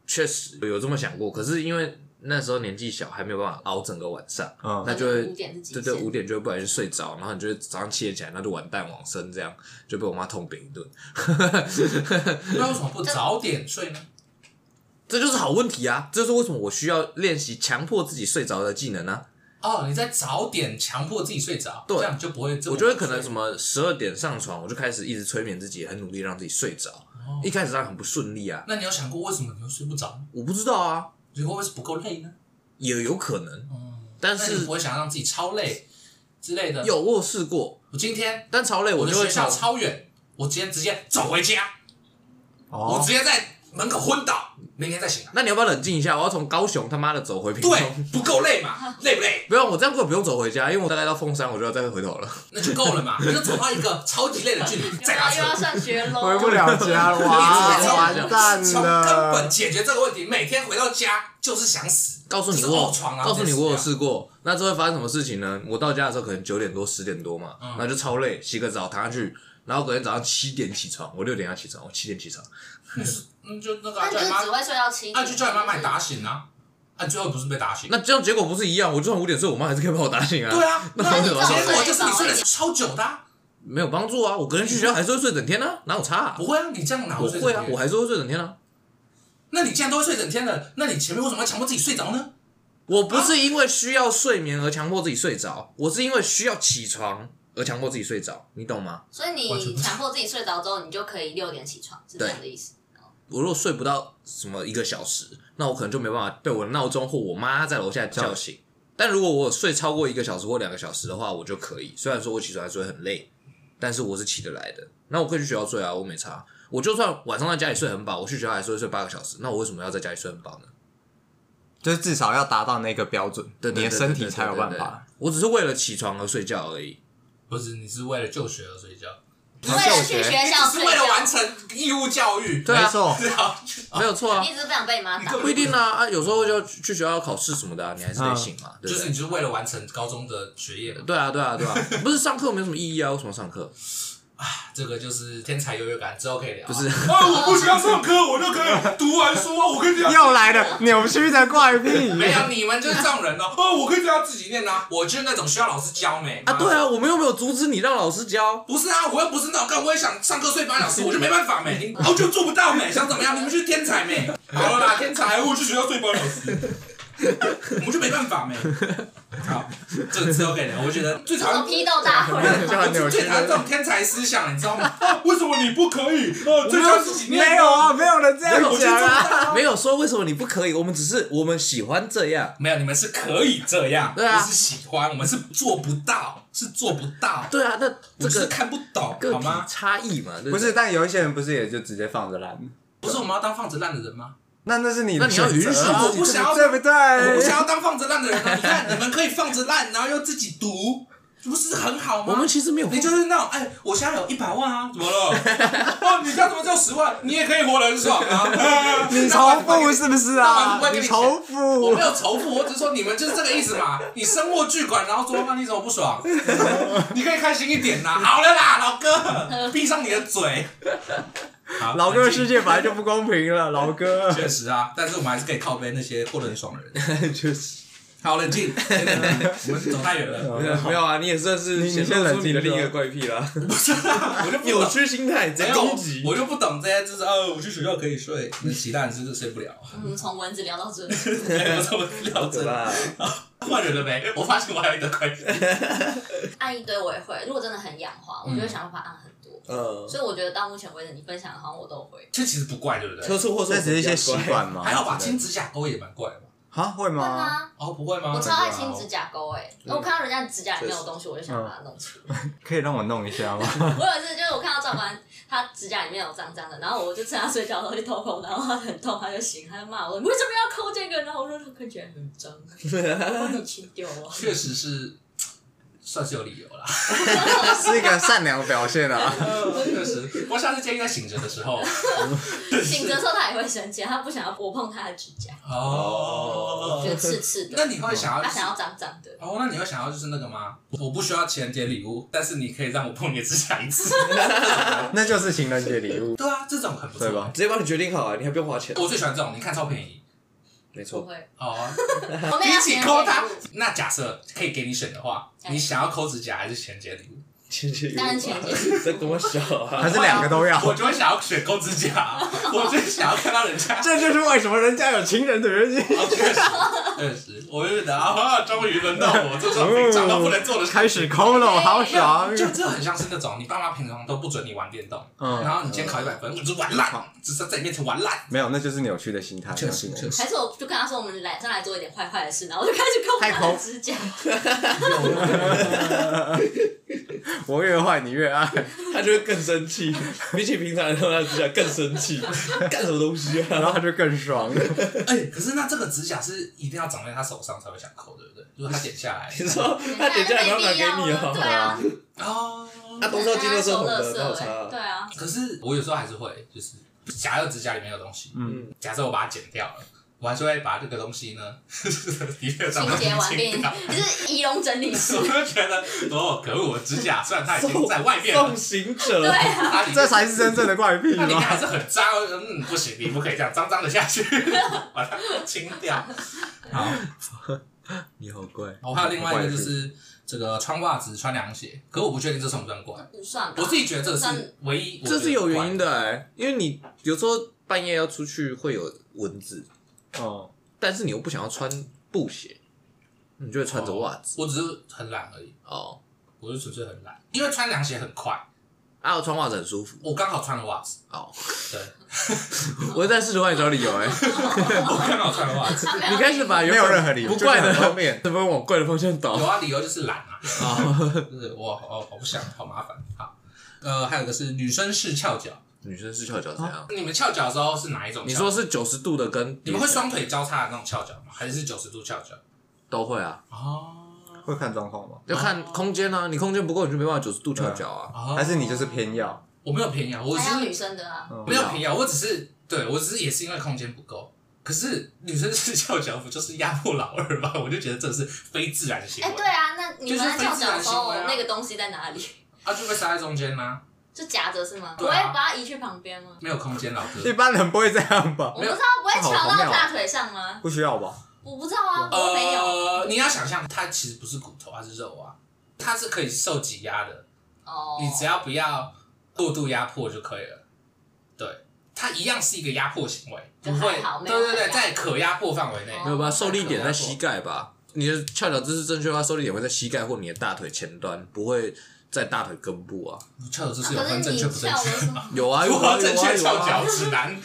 确实有这么想过，可是因为那时候年纪小，还没有办法熬整个晚上，嗯那就会五点是极对。对五点就会不小心睡着，然后你就会早上七点起来，那就完蛋往生，这样就被我妈痛扁一顿。那为什么不早点睡呢？这就是好问题啊！这就是为什么我需要练习强迫自己睡着的技能呢、哦，你在早点强迫自己睡着，对这样就不会这。我觉得可能什么十二点上床，我就开始一直催眠自己，很努力让自己睡着。一开始当然很不顺利啊，那你有想过为什么你会睡不着？我不知道啊，你会不会是不够累呢？也有可能，但是那你不会想要让自己超累之类的？有我有试过，我今天但超累我我就会的学校想，超远，我今天直接走回家，我哦直，接在门口昏倒，明天再醒来。那你要不要冷静一下？我要从高雄他妈的走回屏对东。，不够累嘛？累不累？不用，我这样根本不用走回家，因为我大概到凤山，我就要再回头了。那就够了嘛？你就走到一个超级累的距离，再拉又要车。上学喽。回不了家了，哇，完蛋了根本。解决这个问题，每天回到家就是想死。告诉你我呕床啊告诉你我有试过。那这会发生什么事情呢？我到家的时候可能九点多十点多嘛，嗯然后就超累，洗个澡躺下去，然后隔天早上七点起床，我六点要起床，我七点起床。嗯，就那个那啊叫你妈你就只，会睡到七啊，点。就叫你妈把你打醒啊。啊，最后不是被打醒？那这样结果不是一样？我就算五点睡，我妈还是可以把我打醒啊。对啊，那你这种结果就是你睡睡得超久的啊。没有帮助啊！我隔天去学校还是会睡整天啊，哪有差、啊？不会啊，你这样哪会睡我会啊，我还是会睡整天啊。那你既然都会睡整天了，那你前面为什么要强迫自己睡着呢？我不是因为需要睡眠而强迫自己睡着，我是因为需要起床而强迫自己睡着，你懂吗？所以你强迫自己睡着之后，你就可以六点起床，是这样的意思。我如果睡不到什么一个小时，那我可能就没办法被我的闹钟或我妈在楼下叫醒。但如果我睡超过一个小时或两个小时的话，我就可以。虽然说我起床还是会很累，但是我是起得来的。那我可以去学校睡啊，我没差。我就算晚上在家里睡很饱，我去学校还是会睡八个小时。那我为什么要在家里睡很饱呢？就是至少要达到那个标准，对你的身体才有办法。我只是为了起床而睡觉而已。不是，你是为了就学而睡觉，你为了去学校你是为了完，成义务教育。对啊没错，是啊，没有错啊你，只是不想被妈打。不一定啊啊，有时候就去去学校考试什么的、啊，你还是得醒嘛，对就是你？就是为了完成高中的学业。对啊，对啊，对啊，不是上课没什么意义啊？为什么上课？这个就是天才优越感，之后可以聊啊。不是啊，我不需要上课，我就可以读完书啊，我可以这样。又来了扭曲的怪癖。没有，你们就是这种人哦。哦，我可以这样自己念啊，我就是那种需要老师教没啊，对，啊，我们又没有阻止你让老师教。不是啊，我又不是那种，干我也想上课睡八小时，我就没办法没，你我就做不到没，想怎么样？你们就是天才没。好了啦，天才，我去学校睡八小时，我们就没办法没。好，这个之后可以聊。我觉得最讨厌批斗大会？最讨厌这种天才思想，你知道吗？啊，为什么你不可以？没有啊，没有人这样。没有说为什么你不可以，我们只是我们喜欢这样。没有，你们是可以这样，对啊不是喜欢，我们是做不到，是做不到，对啊，那我这个是看不懂，好吗？差异嘛，不是，但有一些人不是也就直接放着烂？不是我们要当放着烂的人吗？那那是你那的你要啊我不想要对不对？我不想要当放着烂的人啊！你看，你们可以放着烂，然后又自己读，不是很好吗？我们其实没有，你就是那种，哎，我现在有一百万啊，怎么了？哦，你家怎么只有十万？你也可以活得很爽啊！你仇富是不是啊？你仇我富没，有仇富，我只是说你们就是这个意思嘛。你身握巨款，然后说，那你怎么不爽？你可以开心一点呐。好了啦，老哥，闭上你的嘴。好 老哥的世界本来就不公平了，老哥。确实啊，但是我们还是可以靠背那些过得很爽的人。确实好，冷静，我们走太远了。没有啊，你也算是你显先冷静露出你的另一个怪癖啦，我就扭，曲心态，直接没有攻击。我就不懂这些，就是哦，我去学校可以睡，那其他人是不是睡不了？我们，从蚊子聊到这里，我怎么聊对这？吧？换人了没？我发现我还有一个怪癖。按一堆我也会。如果真的很痒的话，我就会想办法按很多。嗯，所以我觉得到目前为止，你分享的好像我都会。这其实不怪，对不对？车速或是这只是一些习惯嘛。还好吧，我觉得亲指甲勾也蛮怪的吧？啊，会会吗？吗？哦，不会吗？我超爱亲指甲钩哎！嗯我看到人家指甲里面有东西，我就想把它弄出来。可以让我弄一下吗？我有一次就是我看到赵凡他指甲里面有脏脏的，然后我就趁他睡觉的时候去偷抠，然后他很痛，他就醒，他就骂我：“你为什么要抠这个？”然后我说：“他看起来很脏，我帮你清掉啊。确实是算是有理由啦。是一个善良的表现啊。确实，我下次建议在醒着的时候。”醒着的时候他也会生气，他不想要我碰他的指甲，哦觉得刺刺的，那你会想要、他想要脏脏的。哦，那你会想要就是那个吗？我不需要情人节礼物，但是你可以让我碰你的指甲一次。那就是情人节礼物。对啊，这种很不错对吧直接帮你决定好啊，你还不用花钱。我最喜欢这种，你看超便宜不没错，会，哦。我们比起抠它节礼物，那假设可以给你选的话，哎你想要抠指甲还是情人节礼物？亲戚当然情人节这多小啊！还是两个都要我就会想要选抠指甲，我就想要看到人家。这就是为什么人家有情人的原因。哦，确实，确实，我就觉得啊，终于轮到我做这种平常都不能做的事。开始抠了，好爽。就这很像是那种你爸妈平常都不准你玩电动，嗯然后你今天考一百分，我就玩烂，只是在你面前玩烂。没有，那就是扭曲的心态。确实，确实。还是我就跟他说，我们来上来做一点坏坏的事，然后我就开始抠他太抠的指甲。我越坏，你越爱。他就会更生气，比起平常人他指甲更生气，干什么东西啊？然后他就更爽。哎、可是那这个指甲是一定要长在他手上才会想抠，对不对？如果他剪下来，你说他剪下来然后拿给你对哦，啊，哦，那都是要进垃圾。桶的，对啊，可是我有时候还是会，就是假设指甲里面有东西，嗯，假设我把它剪掉了，我还是会把这个东西呢，清洁完毕。，就是仪容整理师 我。就觉得，哦，可恶！我的指甲虽然它已经在外面了送，行者，对啊，这才是真正的 怪癖它里面还？是很脏。嗯，不行，你不可以这样脏脏的下去，把它清掉。好，你好怪。我还有另外一个就是这个穿袜子、穿凉鞋，可我不确定这算不算怪。不算。我自己觉得这算是唯一，这是有原因的。的哎、因为你有时候半夜要出去会有蚊子，哦，但是你又不想要穿布鞋，你就会穿着袜子。我只是很懒而已，哦，我是纯粹很懒，因为穿凉鞋很快，啊，我穿袜子很舒服。我刚好穿了袜子，哦，对，我在试图帮你找理由哎、我刚好穿了袜子。你开始把原没有任何理由不怪的就是很方便怎么往怪的方向倒。有？啊，理由就是懒啊，啊，就是我我我不想，好麻烦。好，呃，还有一个是女生式翘脚，女生是翘脚怎样？你们翘脚的时候是哪一种翘？你说是九十度的跟你们会双腿交叉的那种翘脚吗？还是九十度翘脚？都会啊，哦，会看状况吗？要看空间啊，你空间不够你就没办法九十度翘脚啊。哦还是你就是偏要？我没有偏要，我只还有女生的啊，嗯没有偏要，我只是对我只是也是因为空间不够。可是女生是翘脚不就是压迫老二吗？我就觉得这是非自然的行哎，为对啊，那你们在翘脚的那个东西在哪里？啊，就被塞在中间呢，就夹着是吗？不会把它移去旁边吗？没有空间，老一。般人不会这样吧我？不知道，不会翘到大腿上吗？不需要吧？我不知道啊，我没有。呃，你要想象它其实不是骨头，它是肉啊，它是可以受挤压的。哦，你只要不要过度压迫就可以了。对，它一样是一个压迫行为，不会对对对，在可压迫范围内。哦没有吧？受力点在膝盖吧？你的翘脚姿势正确的话，受力点会在膝盖或你的大腿前端，不会在大腿根部啊。翘的姿势有分正确不正确吗？有啊有如啊正确翘脚。指南？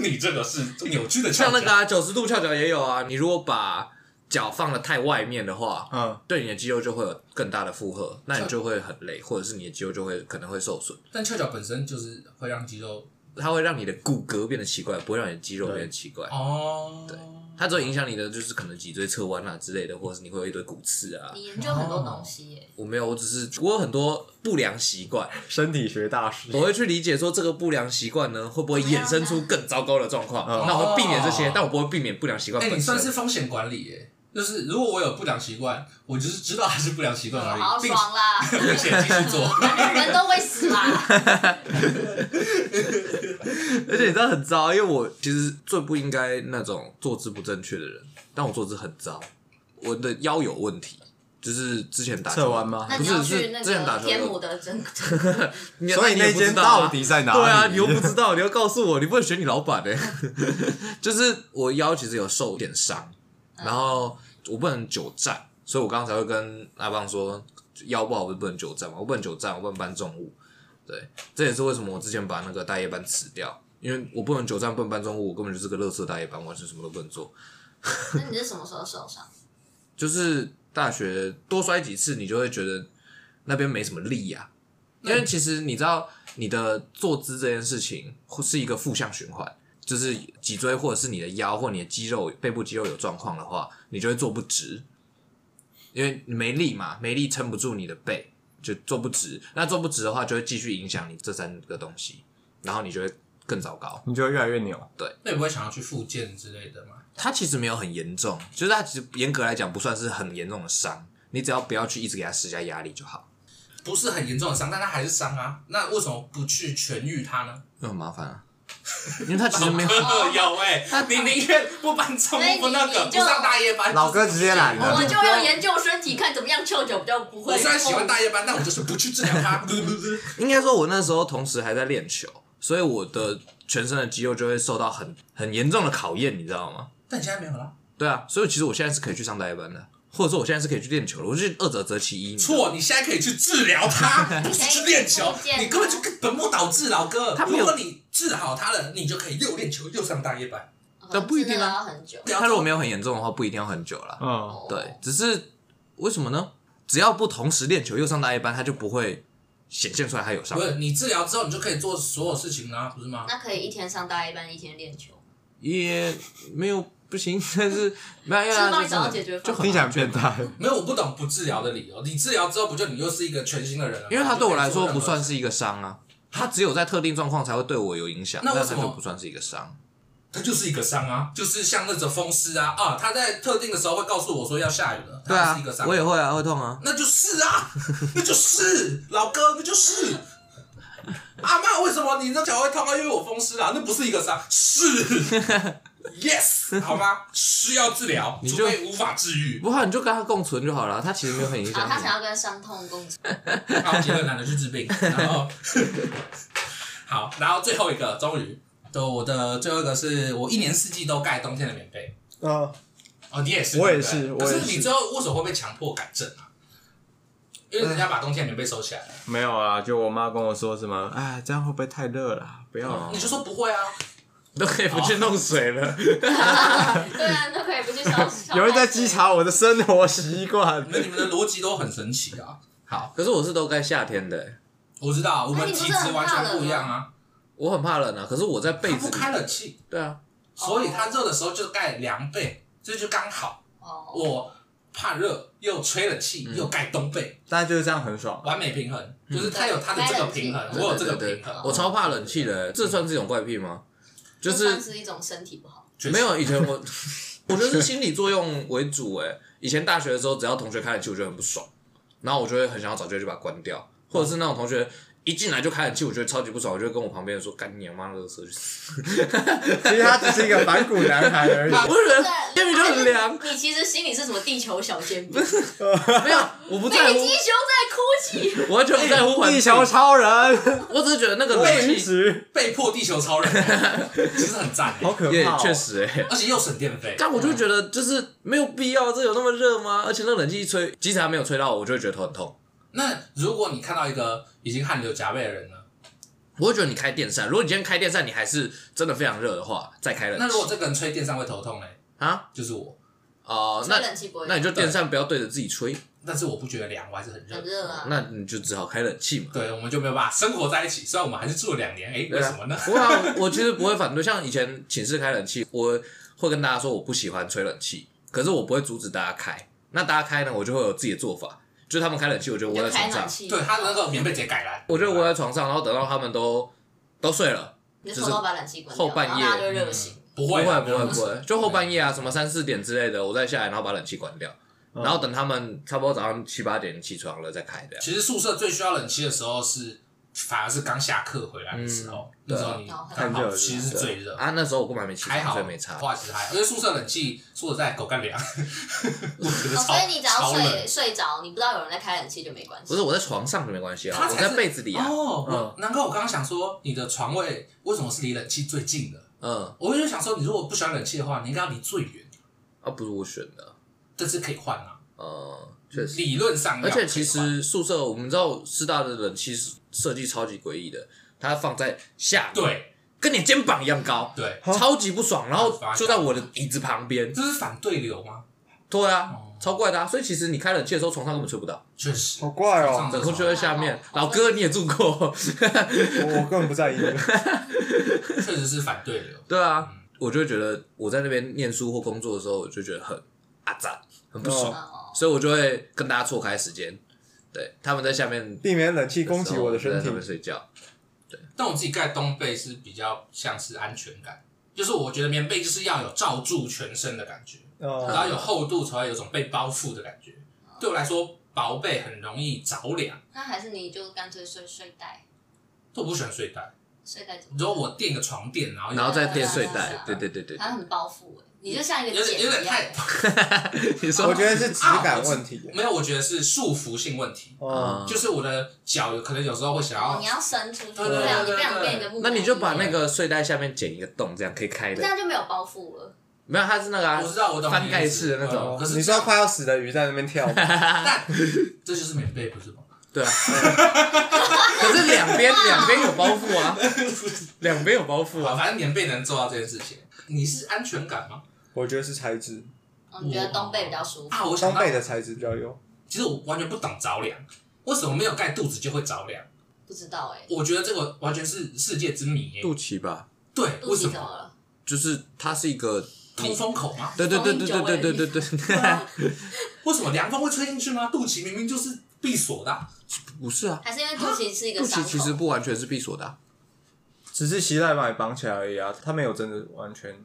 你这个是扭曲的翘脚。像那个啊，九十度翘脚也有啊。你如果把脚放的太外面的话，嗯，对你的肌肉就会有更大的负荷，那你就会很累，或者是你的肌肉就会可能会受损。但翘脚本身就是会让肌肉它会让你的骨骼变得奇怪，不会让你的肌肉变得奇怪。哦，对它只会影响你的，就是可能脊椎侧弯啊之类的，或者是你会有一堆骨刺啊。你研究很多东西耶，我没有，我只是我有很多不良习惯，身体学大师，我会去理解说这个不良习惯呢会不会衍生出更糟糕的状况。嗯那我会避免这些，但我不会避免不良习惯哎、本你算是身。风险管理耶。就是如果我有不良习惯，我就是知道它是不良习惯而已，好并爽啦，并且继续做。人都会死啦。而且你知道很糟，因为我其实最不应该那种坐姿不正确的人，但我坐姿很糟，我的腰有问题，就是之前打球侧弯吗那你要不是是去那之前打天母的整，你 所以那间到底在哪里？对啊，你又不知道，你要告诉我，你不能选你老板呢、就是我腰其实有受点伤，然后我不能久站，所以我刚刚才会跟阿邦说腰不好，我就不能久站嘛，我不能久站，我不能搬重物。对，这也是为什么我之前把那个大夜班辞掉，因为我不能久站，不能搬重物，我根本就是个乐色大夜班，完全什么都不能做。那你是什么时候受伤？就是大学多摔几次，你就会觉得那边没什么力呀、因为其实你知道，你的坐姿这件事情是一个负向循环，就是脊椎或者是你的腰或你的肌肉、背部肌肉有状况的话，你就会坐不直，因为你没力嘛，没力撑不住你的背，就坐不直。那坐不直的话，就会继续影响你这三个东西，然后你就会更糟糕。你就会越来越扭。对那你不会想要去复健之类的吗？它其实没有很严重，就是它其实严格来讲不算是很严重的伤，你只要不要去一直给它施加压力就好。不是很严重的伤，但它还是伤啊。那为什么不去痊愈它呢？那很麻烦啊，因为他其实没有。有 哎、你宁愿不搬重物，不那个，就不上大夜班。老哥直接来了我就要研究身体，看怎么样翘脚比较不会。我虽然喜欢大夜班，但我就是不去治疗它。应该说，我那时候同时还在练球，所以我的全身的肌肉就会受到很很严重的考验，你知道吗？但你现在没有了。对啊，所以其实我现在是可以去上大夜班的，或者说我现在是可以去练球了，我是二者择其一。错，你现在可以去治疗它，不是去练球你根本就本末倒置，老哥。他如果你治好他了，你就可以又练球又上大夜班。但不一定啊真的要很久。他如果没有很严重的话，不一定要很久了。嗯，对，只是为什么呢？只要不同时练球又上大夜班，他就不会显现出来他有伤不。是你治疗之后，你就可以做所有事情啦，不是吗？那可以一天上大夜班，一天练球。也没有不行，但是没有，因为他是帮你找到就解决方法就很听起来很变态。没有，我不懂不治疗的理由。你治疗之后，不就你又是一个全新的人了？因为他对我来说不算是。一个伤啊，他只有在特定状况才会对我有影响，那为什么他就不算是一个伤。它就是一个伤啊，就是像那种风湿啊啊，他在特定的时候会告诉我说要下雨了，对啊它是一个伤。，我也会啊，会痛啊。那就是啊，那就是老哥，那就是。阿妈，为什么你那脚会痛啊？因为我风湿啊，那不是一个伤，是 ，yes，好吗？需要治疗，你就除非无法治愈。不好你就跟他共存就好了，他其实没有很影响啊，他想。要跟伤痛共存。好，结论懒得去治病，然后 好，然后最后一个，终于，就我的最后一个是我一年四季都盖冬天的棉被。嗯，哦，你也是，我也对不对是我也是可是你最后为什么会被强迫改正啊？因为人家把冬天的棉被收起来了，没有啊，就我妈跟我说什么，哎，这样会不会太热了？不要了。你就说不会啊。都可以不去弄水了。对啊，都可以不去消。有人在稽查我的生活习惯。那你们的逻辑都很神奇啊。好，可是我是都盖夏天的欸，我知道，我们体质完全不一样啊。我很怕冷啊。可是我在被子里，开冷气，对啊，所以它热的时候就盖凉被，这就刚好。哦，我怕热，又吹冷气，嗯又盖冬被，大家就是这样很爽。完美平衡，就是它有它的这个平衡，嗯我有这个平衡。我超怕冷气的欸，这算是一种怪癖吗？就是是一种身体不好。没有以前我，我觉得是心理作用为主诶。以前大学的时候，只要同学开冷气，我就很不爽，然后我就会很想要早就去把它关掉，或者是那种同学一进来就开冷气，我觉得超级不爽，我就会跟我旁边人说：“干你妈的，死！”其实他只是一个反骨男孩而已。我就觉得对明明就很凉，你其实心里是什么地球小尖兵？没有，我不在乎，北极熊在哭泣。我完全不在乎地球超人，我只是觉得那个冷零气食，被迫地球超人，其实很赞欸，好可也怕、哦。确实诶。而且又省电费。但我就会觉得，就是没有必要，这有那么热吗？而且那冷气一吹，即使还没有吹到我，我就会觉得头很痛。那如果你看到一个已经汗流浃背的人呢？我会觉得你开电扇，如果你今天开电扇，你还是真的非常热的话，再开冷气。那如果这个人吹电扇会头痛呢？啊，就是我。哦、吹那冷气不会那你就电扇不要对着自己吹。但是我不觉得凉，我还是很热很。热啊。那你就只好开冷气嘛。对，我们就没有办法生活在一起。虽然我们还是住了两年，哎，为什么呢？不会啊，我我其实不会反对。像以前寝室开冷气，我会跟大家说我不喜欢吹冷气，可是我不会阻止大家开。那大家开呢，我就会有自己的做法。就是他们开冷气，我就窝在床上，对，他的那个棉被直接改了，我就窝在床上，然后等到他们都都睡了，你就偷偷把冷气关掉，后半夜。大家就热醒。不会啊不会不会不会，就后半夜啊，什么三四点之类的，我再下来，然后把冷气关掉，然后等他们差不多早上七八点起床了再开的。其实宿舍最需要冷气的时候是，反而是刚下课回来的时候，嗯那时候你刚好其实是最热。啊，那时候我根本还没起床，还好所以没差。话其实还好，因为宿舍冷气说实在狗干凉，我觉得哦，所以你只要睡睡着，你不知道有人在开冷气就没关系。不是我在床上就没关系啊，我他才是在被子里啊。哦，嗯我难怪我刚刚想说你的床位为什么是离冷气最近的？嗯，我就想说，你如果不喜欢冷气的话，你应该要离最远，啊，不是我选的，这是可以换啊。呃，确实。理论上而且其实宿舍我们知道师大的冷气设计超级诡异的，它放在下面，对跟你肩膀一样高，对，超级不爽。然后就在我的椅子旁边，这是反对流吗？对啊哦，超怪的啊。所以其实你开冷气的时候，床上根本吹不到，确实，好怪哦床上整空就在下面哦。老哥你也住过，我我根本不在意那个。确实是反对流。对啊，我就会觉得我在那边念书或工作的时候，我就觉得很阿杂，很不爽，哦，所以我就会跟大家错开时间。对，他们在下面避免冷气攻击我的身体在上。面睡觉。但我自己盖冬被是比较像是安全感，就是我觉得棉被就是要有罩住全身的感觉，然哦，后有厚度才会有种被包覆的感觉。对我来说，薄被很容易着凉，那还是你就干脆睡睡袋，我不喜欢睡袋。睡袋怎么你说我垫个床垫，然后然后再垫睡袋，对对对对。它很包覆哎，你就像一个有点茧有点太样。你说我觉得是质感问题。没有，我觉得是束缚性问题，哦，就是我的脚有可能有时候会想要哦你，要伸出去，对不然你对对不想变一个木乃伊那你就把那个睡袋下面剪一个洞，这样可以开的这的。样就没有包袱了。没有，它是那个啊我知道我懂翻盖式的那嗯种。可是你说快要死的鱼在那边跳 这就是棉被不是吗？对啊。可是两边两边有包袱啊，两边有包袱啊，啊。反正棉被能做到这件事情。你是安全感吗？我觉得是材质，哦，你觉得冬被比较舒服？啊，我想到烘焙的材质比较有。其实我完全不懂着凉，为什么没有盖肚子就会着凉？不知道哎，我觉得这个完全是世界之谜耶。肚脐吧，对，肚为什么？脐怎么了？就是它是一个，通风口吗？对对对对对对对对对，为什么凉风会吹进去吗？肚脐明明就是闭锁的啊、不是啊，还是因为肚脐是一个肚伤口？脐其实不完全是闭锁的啊，只是脐带把你绑起来而已啊，它没有真的完全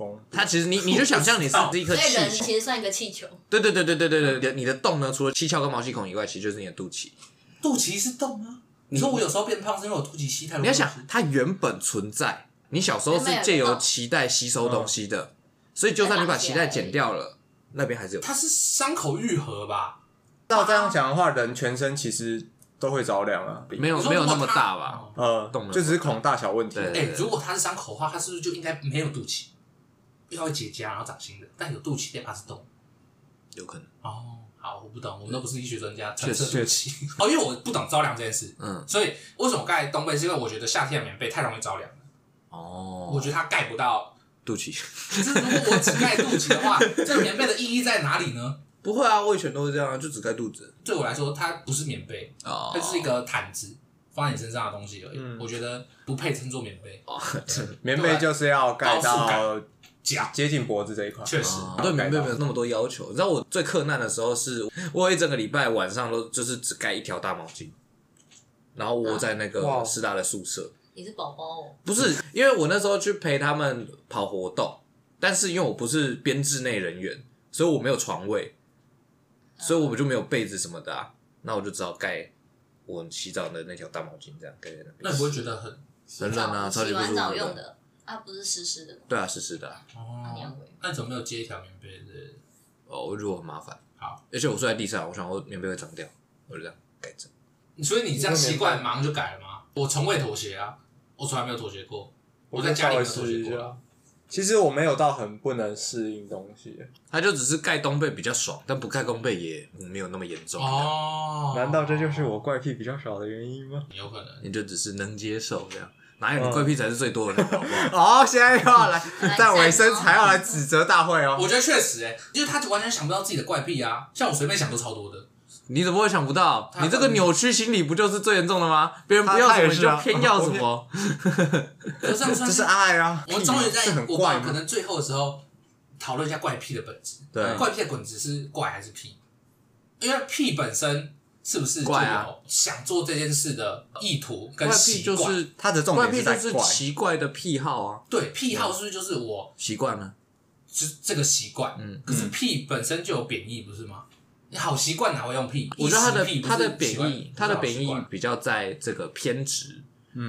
封。它其实你你就想象你是一颗所以人气球，其实算一个气球。对对对对对对对，你的洞呢，除了七窍跟毛细孔以外，其实就是你的肚脐。肚脐是洞吗？你说我有时候变胖是因为我肚脐吸太多？你要想，它原本存在，你小时候是借由脐带吸收东西的，所以就算你把脐带剪掉了，那边还是有。它是伤口愈合吧？照这样讲的话，人全身其实都会着凉啊。没有你说没有那么大吧？？呃懂，了就只是孔大小问题。对哎、如果它是伤口的话，它是不是就应该没有肚脐？要会结痂，然后长新的，但有肚脐代表它是洞。有可能。哦，好，我不懂，我们都不是医学专家，确实揣测肚脐。哦，因为我不懂着凉这件事，嗯，所以为什么盖冬被？是因为我觉得夏天的棉被太容易着凉了，哦，我觉得它盖不到。肚脐可是如果我只盖肚脐的话，这个棉被的意义在哪里呢？不会啊，我以前都是这样啊，就只盖肚子。对我来说，它不是棉被，哦它就是一个毯子，放在你身上的东西而已。嗯我觉得不配称作棉被。哦，棉被就是要盖到假，接近脖子这一块。确实哦对棉被没有那么多要求。你知道我最困难的时候是，我有一整个礼拜晚上都就是只盖一条大毛巾，然后窝在那个师大的宿舍。你是宝宝哦，不是，因为我那时候去陪他们跑活动，但是因为我不是编制内人员，所以我没有床位，所以我们就没有被子什么的啊。那我就只好盖我洗澡的那条大毛巾，这样盖在那边。那你不会觉得很很冷啊超级洗完澡不舒服的用的，啊，不是湿湿的吗？对啊，湿湿的啊。哦你要回？那你怎么没有接一条棉被的？哦，我觉得很麻烦。好，而且我睡在地上，我想我棉被会脏掉，我就这样改正。所以你这样习惯马上就改了吗？我从未妥协啊，我从来没有妥协过。我在家里没有妥协过啊。其实我没有到很不能适应东西，它就只是盖冬被比较爽，但不盖冬被也没有那么严重。哦，难道这就是我怪癖比较少的原因吗？有可能？你就只是能接受这样。哪有你怪癖才是最多的人，好不好？哦，现在又要来来在尾声才要来指责大会哦。我觉得确实哎、因为他完全想不到自己的怪癖啊，像我随便想都超多的。你怎么会想不到？你这个扭曲心理不就是最严重的吗？别人不要什么你就偏要什么，这是爱啊！我们终于是在我很怪可能最后的时候讨论一下怪癖的本质。对怪癖的本质是怪还是癖？因为癖本身是不是就怪啊有想做这件事的意图跟怪习惯？癖就是他的重怪癖点怪，就是奇怪的癖好啊，对癖好是不是就是我习惯了。就是这个习惯？嗯可是癖本身就有贬义，不是吗？你好习惯哪会用癖？我觉得他的异食癖不是他的贬义，他的贬义比较在这个偏执，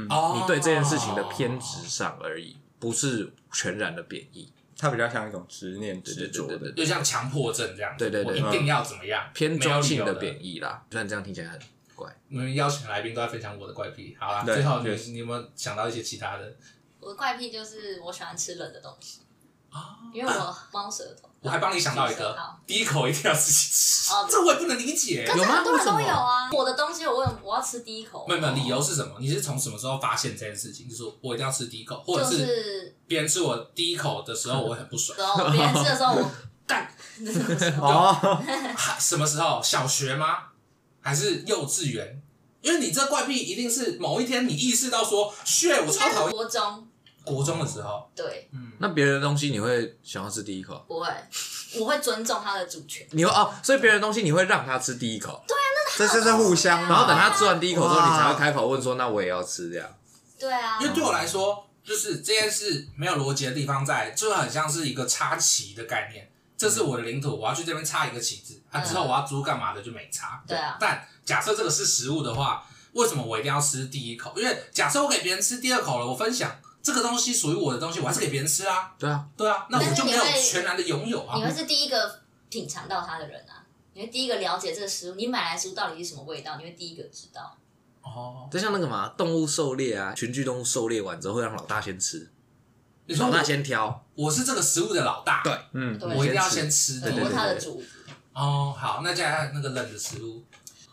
哦，你对这件事情的偏执上而已，不是全然的贬义。他比较像一种执念执着的。就像强迫症这样子，对对对我一定要怎么样，偏中性的贬义啦，虽然这样听起来很怪。我们邀请来宾都在分享我的怪癖，好啦，最后你你有没有想到一些其他的？我的怪癖就是我喜欢吃冷的东西，啊因为我猫舌头。我还帮你想到一个，第一口一定要自己吃哦，这我也不能理解。有吗很多人都为什么有啊。我的东西我问我要吃第一口，没有没有，理由是什么？你是从什么时候发现这件事情？就是我一定要吃第一口，或者是是别人吃我第一口的时候，我会很不爽。然 后别人吃的时候我 干，那什么时候哦，什么时候？小学吗？还是幼稚园？因为你这怪癖一定是某一天你意识到说，shit，我超讨厌。国中国中的时候，对，嗯那别人的东西你会想要吃第一口？不会，我会尊重他的主权。你会哦，所以别人的东西你会让他吃第一口，对啊，那这就是互相嘛。然后等他吃完第一口之后，你才会开口问说：“那我也要吃。”这样。对啊因，为对我来说，就是这件事没有逻辑的地方在，就很像是一个插旗的概念。这是我的领土，我要去这边插一个旗子，啊，之后我要租干嘛的就没插。对啊但假设这个是食物的话，为什么我一定要吃第一口？因为假设我给别人吃第二口了，我分享这个东西属于我的东西，我还是给别人吃啊。对啊，对啊，那我就没有全然的拥有啊你。会是第一个品尝到它的人啊，你会第一个了解这个食物，你买来的食物到底是什么味道，你会第一个知道。哦，就像那个嘛，动物狩猎啊，群居动物狩猎完之后会让老大先吃，你说老大先挑。我是这个食物的老大，对，嗯，对我一定要先先吃。对，对对我是它的对。主。哦，好，那接下来那个冷的食物，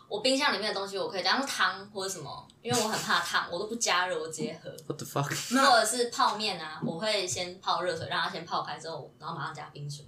我冰箱里面的东西我可以，假如汤或者什么，因为我很怕烫，我都不加热，我直接喝。What the fuck？那或者是泡面啊，我会先泡热水，让它先泡开之后，然后马上加冰水，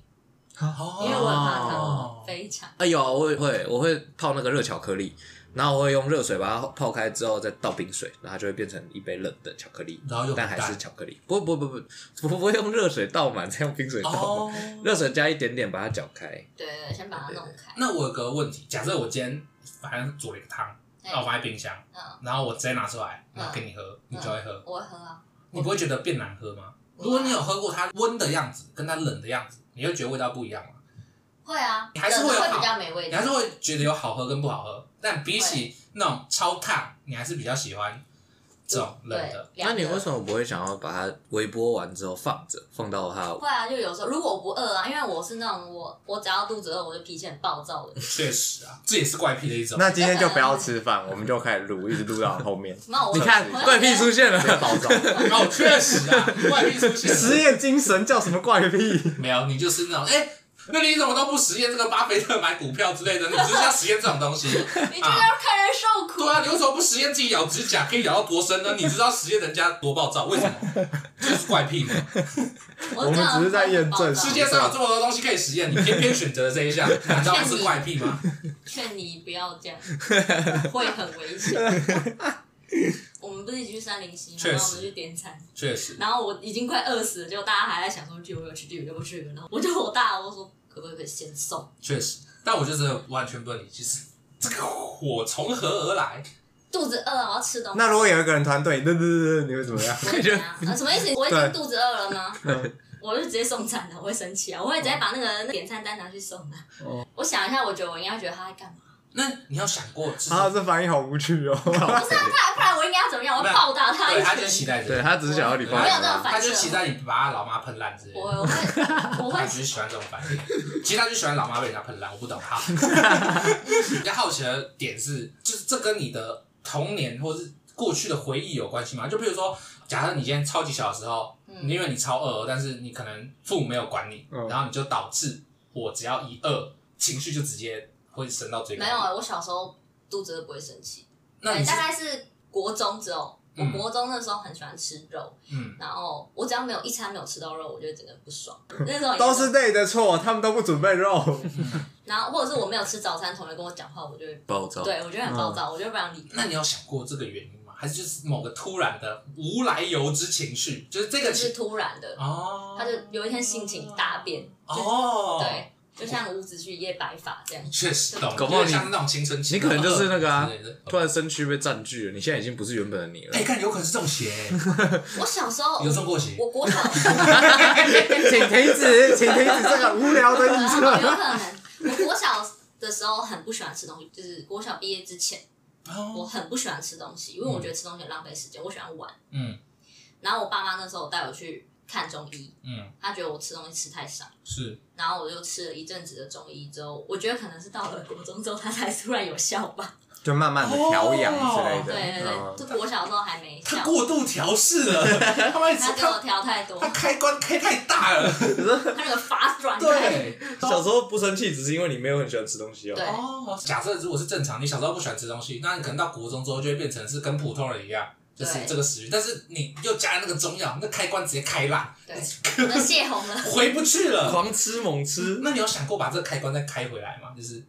哦因为我很怕哦烫，非常。哎呦，我也会我会泡那个热巧克力，然后我会用热水把它泡开之后再倒冰水，然后它就会变成一杯冷的巧克力，然后又但还是巧克力。不不不不，不不会用热水倒满，再用冰水倒热水加一点点把它搅开。对对对，先把它弄开。那我有个问题，假设我今天反正煮了一个汤，然后我放在冰箱，嗯，然后我直接拿出来，嗯然后给你喝，你就会喝，我会喝啊。你不会觉得变难喝吗？如果你有喝过它温的样子，跟它冷的样子，你会觉得味道不一样吗？会啊，你还是会有比较美味道你还。是会觉得有好喝跟不好喝，但比起那种超烫，你还是比较喜欢这种冷的。那你为什么不会想要把它微波完之后放着，放到它？会啊，就有时候如果我不饿啊，因为我是那种我我只要肚子饿，我就脾气很暴躁的。确实啊，这也是怪癖的一种。那今天就不要吃饭，我们就开始录，一直录到后面。那我你看怪癖出现了，暴躁，哦，确实啊，怪癖出现实验精神叫什么怪癖？没有，你就是那种哎。那你怎么都不实验这个巴菲特买股票之类的？你只是要实验这种东西。你就是要看人受苦。对啊，你为什么不实验自己咬指甲可以咬到多深呢？你知道实验人家多暴躁，为什么？这 就是怪癖嘛。我我们只是在验证世界上有这么多东西可以实验，你偏偏选择了这一项，难道不是怪癖吗？劝你不要这样，会很危险。我们不是一起去三零七嘛？然后我们去点餐，确实，然后我已经快饿死了，结果大家还在想说去不去，去不去，然后我就我大，我说可不可以先送？确实，但我就是完全不能理解，是这个火从何而来？肚子饿了，我要吃东西。那如果有一个人团队，对对对对，你会怎么样？我会怎样？啊什么意思？我已经肚子饿了吗？我就直接送餐了，我会生气啊！我会直接把那个点餐单拿去送的。哦我想一下，我觉得我应该觉得他在干嘛？那你要想过，就是啊，这反应好无趣哦。不是啊，他不然我应该要怎么样？我要暴打他对，一他就期。待这个，对他只是想要你放我没有这种他反射。就期待你把他老妈喷烂之类的。我我会我会他只是喜欢这种反应，其实他就喜欢老妈被人家喷烂，我不懂他。比较好奇的点是，就是这跟你的童年或是过去的回忆有关系吗？就比如说，假设你今天超级小的时候，嗯因为你超饿，但是你可能父母没有管你，嗯然后你就导致我只要一饿，情绪就直接会升到最高。没有，我小时候肚子都不会生气。对，那你大概是国中之后，我国中那时候很喜欢吃肉，嗯，然后我只要没有一餐没有吃到肉，我就整个不爽。那时候都是累的错，他们都不准备肉。然后或者是我没有吃早餐，同学跟我讲话，我就会暴躁。对我觉得很暴躁，我就不想理。那你有想过这个原因吗？还是就是某个突然的无来由之情绪？就是这个就是突然的，哦，他就有一天心情大变，哦，对，就像伍子胥一夜白发这样。确实懂，搞不好你像那种青春期，你可能就是那个啊突然身躯被占据了，你现在已经不是原本的你了。哎，看有可能是中邪，我小时候有中过邪，我国小 请停止，请停止这个无聊的预有。可能，我国小的时候很不喜欢吃东西，就是国小毕业之前，我哦，很不喜欢吃东西，因为我觉得吃东西很浪费时间，我喜欢玩。嗯然后我爸妈那时候带我去看中医，嗯，他觉得我吃东西吃太少，是，然后我就吃了一阵子的中医之后，我觉得可能是到了国中之后，他才突然有效吧。就慢慢的调养之类的。对对嗯对，就我小的时候还没，他过度调试了，他给我他调太多，他开关开太大了，他那个发转。对，小时候不生气，只是因为你没有很喜欢吃东西哦。对哦，假设如果是正常，你小时候不喜欢吃东西，那你可能到国中之后就会变成是跟普通人一样，就是对这个食欲，但是你又加了那个中药，那开关直接开烂，对，那泄洪了。回不去了。狂吃猛吃，那你有想过把这个开关再开回来吗？就是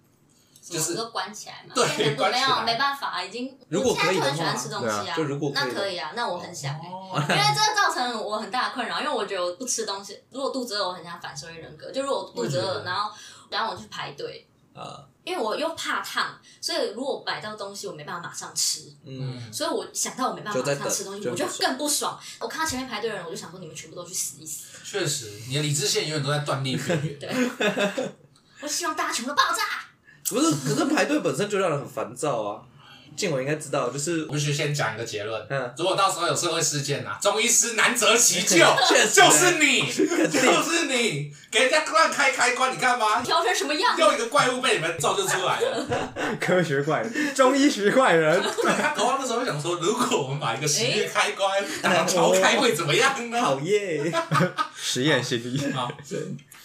就是都关起来嘛。对因为关起来没有没办法，已经。如果可以的话我现在就很喜欢吃东西啊，就如果可以那可以啊，那我很想因为这造成我很大的困扰，因为我觉得我不吃东西，如果肚子饿，我很想反社会人格。就如果我肚子饿，然后然后我去排队，啊，因为我又怕烫，所以如果买到东西我没办法马上吃，嗯，所以我想到我没办法马上吃东西，就我就更不爽。我看到前面排队的人，我就想说你们全部都去死一死。确实，你的理智线永远都在断裂边缘。对，我希望大家全部都爆炸。不是，可是排队本身就让人很烦躁啊。静我应该知道，就是我必须先讲一个结论。嗯如果到时候有社会事件啊，中医师难择其咎，确实就是你，就是你，给人家乱开开关，你看吧，调成什么样？又一个怪物被你们造就出来了。科学怪人，中医学怪人。对他搞完那时候想说，如果我们把一个实验开关打超开会怎么样呢？好耶。实验心理。好，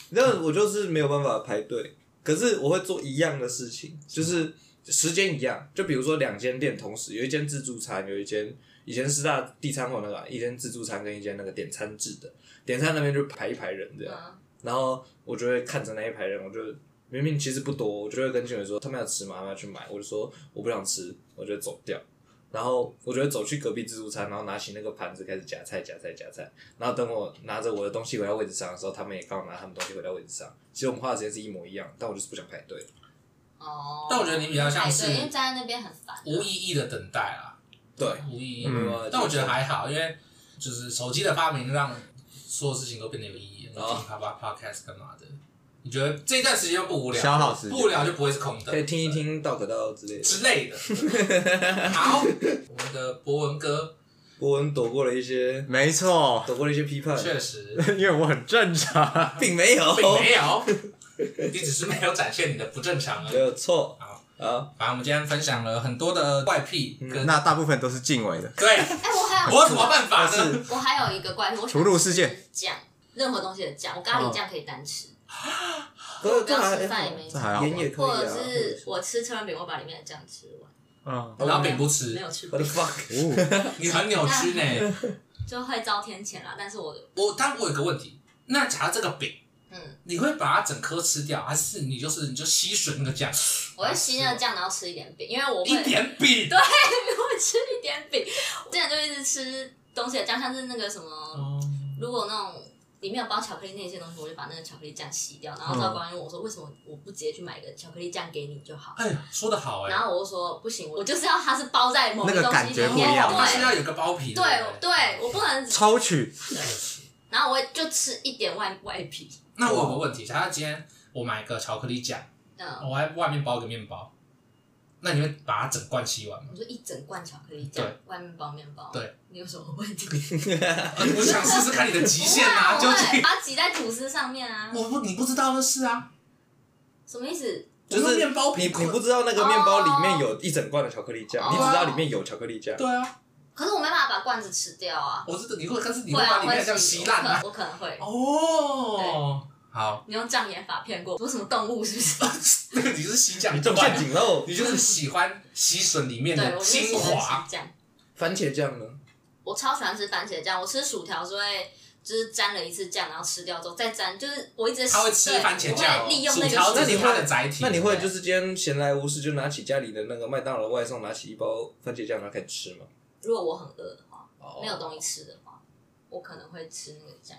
那我就是没有办法排队，可是我会做一样的事情，就是时间一样。就比如说两间店同时，有一间自助餐，有一间以前师大地餐馆那个啊一间自助餐跟一间那个点餐制的，点餐那边就排一排人这样，嗯然后我就会看着那一排人，我就明明其实不多，我就会跟经理说他们要吃嘛？他们要去买，我就说我不想吃，我就走掉。然后我就会走去隔壁自助餐，然后拿起那个盘子开始夹菜、夹菜、夹菜。然后等我拿着我的东西回到位置上的时候，他们也刚好拿他们东西回到位置上。其实我们花的时间是一模一样，但我就是不想排队。哦。但我觉得你比较像是站在那边很烦啊。无意义的等待啊，对，无意嗯义。但我觉得还好，因为就是手机的发明让所有事情都变得有意义。然后听啪啪 podcast 干嘛的？你觉得这一段时间又不无聊，消耗时间不无聊就不会是空的，可以听一听道可道之类的。之类的。好，我们的博文哥博文躲过了一些，没错，躲过了一些批判，确实 因为我很正常。并没有，并没有，你只是没有展现你的不正常而没。有错。好，好，反正我们今天分享了很多的怪癖跟那大部分都是敬畏的。对，哎，我还有我有什么办法呢？我还有一个怪癖，我喜屠戮欢世界吃酱，任何东西的酱，我咖喱酱可以单吃，可是我要吃饭也没这还好。吧盐也可以啊。或者是我吃。车轮饼，我把里面的酱吃完，嗯，然后饼不吃。没，有吃我的，fuck，你很扭曲呢。就会遭天谴啦。但是我我，但我有个问题，那假如这个饼，嗯，你会把它整颗吃掉，还是你就是你就吸吮那个酱？我会吸那个酱，然后吃一点饼，因为我会一点饼。对，我会吃一点饼。我之前就一直吃东西的酱，像是那个什么，哦如果那种里面有包巧克力那些东西，我就把那个巧克力酱吸掉。然后赵光问我说：“为什么我不直接去买个巧克力酱给你就好？”哎呀，说的好哎。然后我就说：“不行，我就是要它是包在某个那个东西里面，对是要有个包皮的。对对，我不能抽取对。然后我就吃一点外外皮，那我有个问题，假如今天我买个巧克力酱，嗯，我还外面包个面包，那你会把它整罐吸完吗？我说一整罐巧克力酱对，外面包面包，对，你有什么问题？我想试试看你的极限啊，究会我会竟把它挤在吐司上面啊，我不你不知道的事啊，什么意思？就是面包你皮你不知道那个面包里面有一整罐的巧克力酱，哦。你只知道里面有巧克力酱。对啊，可是我没办法把罐子吃掉啊。我知道你会，但是你会把里面这样吸烂啊。我可能会。哦，好，你用障眼法骗过我？什么动物是不是？那个你是吸酱你中陷阱喽！你就是喜欢吸吮里面，的精华。酱。番茄酱呢？我超喜欢吃番茄酱，我吃薯条是会就是沾了一次酱，然后吃掉之后再沾，就是我一直他会吃番茄酱哦我会利用那个薯条那你会的载体那你会就是今天闲来无事就拿起家里的那个麦当劳外送，拿起一包番茄酱然后开始吃吗？如果我很饿的话，哦没有东西吃的话，我可能会吃那个酱。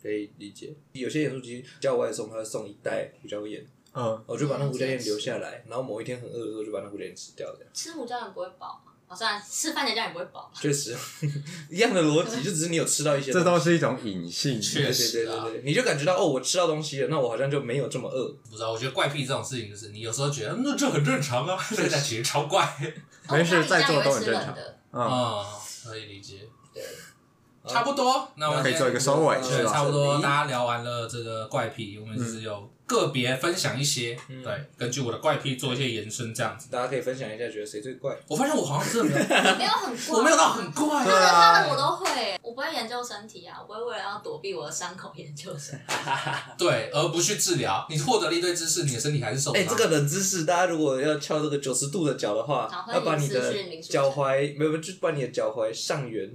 可以理解。有些盐酥鸡叫外送，他会送一袋胡椒盐，嗯，我就把那胡椒盐留下来，然后某一天很饿的时候就把那胡椒盐吃掉的。吃胡椒盐不会饱嘛？好、哦，虽然吃番茄酱也不会饱。确实，一样的逻辑，就只是你有吃到一些东西。这都是一种隐性。确对对实啊对对对，你就感觉到哦，我吃到东西了，那我好像就没有这么饿。不知道，我觉得怪癖这种事情，就是你有时候觉得嗯那这很正常啊，但其实超怪。没事哦在座都很番茄酱也会吃正常冷的嗯，嗯，可以理解。对，差不多，那我们可以做一个收尾，嗯对，差不多，大家聊完了这个怪癖，我们就是有个别分享一些，嗯对，根据我的怪癖做一些延伸，这样子。大家可以分享一下，觉得谁最怪？我发现我好像真的没有，没有很怪，我没有到很怪对啊。啊他的我都会，我不会研究身体啊，我不会为了要躲避我的伤口研究身体。对，而不去治疗，你获得了一堆知识，你的身体还是受伤。哎、这个冷知识，大家如果要翘这个九十度的脚的话好，要把你的脚踝没有，没有就把你的脚踝上缘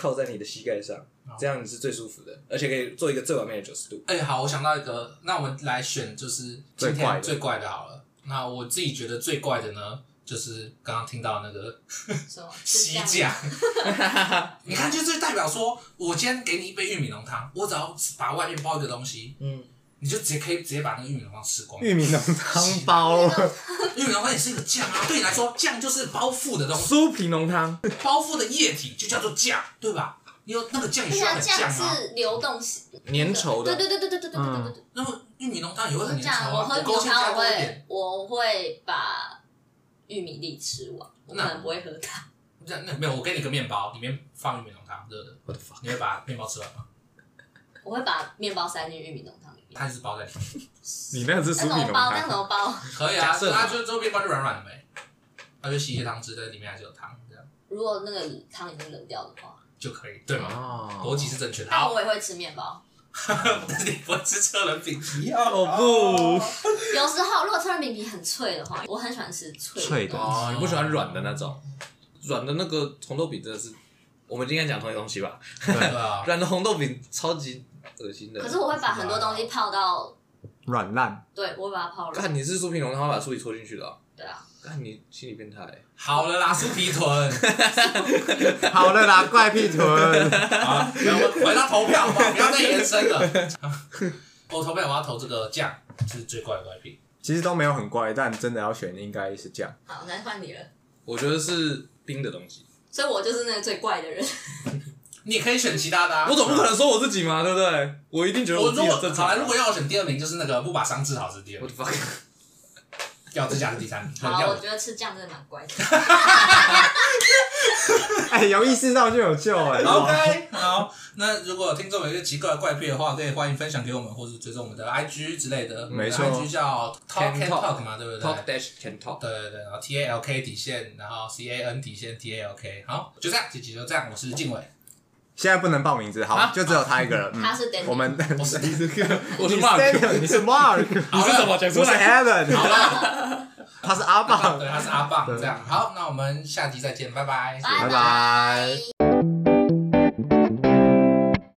靠在你的膝盖上，好这样你是最舒服的，而且可以做一个最完美的九十度。哎、好，我想到一个，那我们来选就是今最怪的天最怪的好了。那我自己觉得最怪的呢，就是刚刚听到那个什么？西是这样酱。你看，就是代表说，我今天给你一杯玉米浓汤，我只要把外面包一个东西，嗯，你就直接可以直接把那个玉米浓汤吃光。玉米浓汤 包，玉米浓汤也是一个酱啊，对你来说，酱就是包覆的东西，酥皮浓汤，包覆的液体就叫做酱，对吧？你有那个酱也而且它需要很酱啊。酱是流动性，粘稠的对对对对对对对对对对。那么玉米浓汤也会很粘稠啊，我浓汤我会多一点。我会把玉米粒吃完，我可那能不会喝汤。那那没有，我给你个面包，里面放玉米浓汤，热的，我的妈！你会把面包吃完吗？我会把面包塞进玉米浓汤里面。它就是包在里面。你那个是酥皮浓那怎么包？那怎汤，么包？可以啊，假设它就之后面包就软软的呗，它就吸一些汤汁，但是里面还是有汤，这样如果那个汤已经冷掉的话，就可以，对吗？哦逻辑是正确的。好，但我也会吃面包。但是你不会吃车轮饼，不要哦不，有时候如果车轮饼皮很脆的话，我很喜欢吃脆脆的的哦，你不喜欢软的那种，软的那个红豆饼真的是，我们今天讲同一个东西吧？对啊，软的红豆饼超级恶心的。可是我会把很多东西泡到，软烂，对我会把它泡软。看你是酥皮龙，然后把酥皮戳进去的、哦，对啊，看你心理变态、欸。好了啦，酥皮臀，好了啦，怪屁臀，好，那我们回到投票吧不要再延伸了。我投票，我要投这个酱，这是最怪的怪癖。其实都没有很怪，但真的要选应该是这样。好，那换你了。我觉得是冰的东西，所以我就是那个最怪的人。你也可以选其他的啊。我总不可能说我自己嘛，对不对？我一定觉得自己我如果好了，很正常啊。如果要我选第二名，就是那个不把伤治好是第二 我，fuck，掉指甲是第三名。好，我觉得吃酱真的蛮乖的。哎，有意识到就有救哎。OK，好，那如果有听众有一些奇怪的怪癖的话，可以欢迎分享给我们，或是追踪我们的 IG 之类的。没错，IG 叫 Talk Can Talk Talk 嘛，对不对 talk dash can talk。对对对，然后 T A L K 底线，然后 C A N 底线 T A L K，好，就这样，这集就这样，我是静伟，现在不能报名字，好，啊？就只有他一个人。嗯。他是 Daniel，我们 我是 我是你 Mark，你是 Mark，你是什么我是 Alan，好了，他是阿棒。对，，他是阿棒，这样，好，那我们下集再见，拜拜。拜拜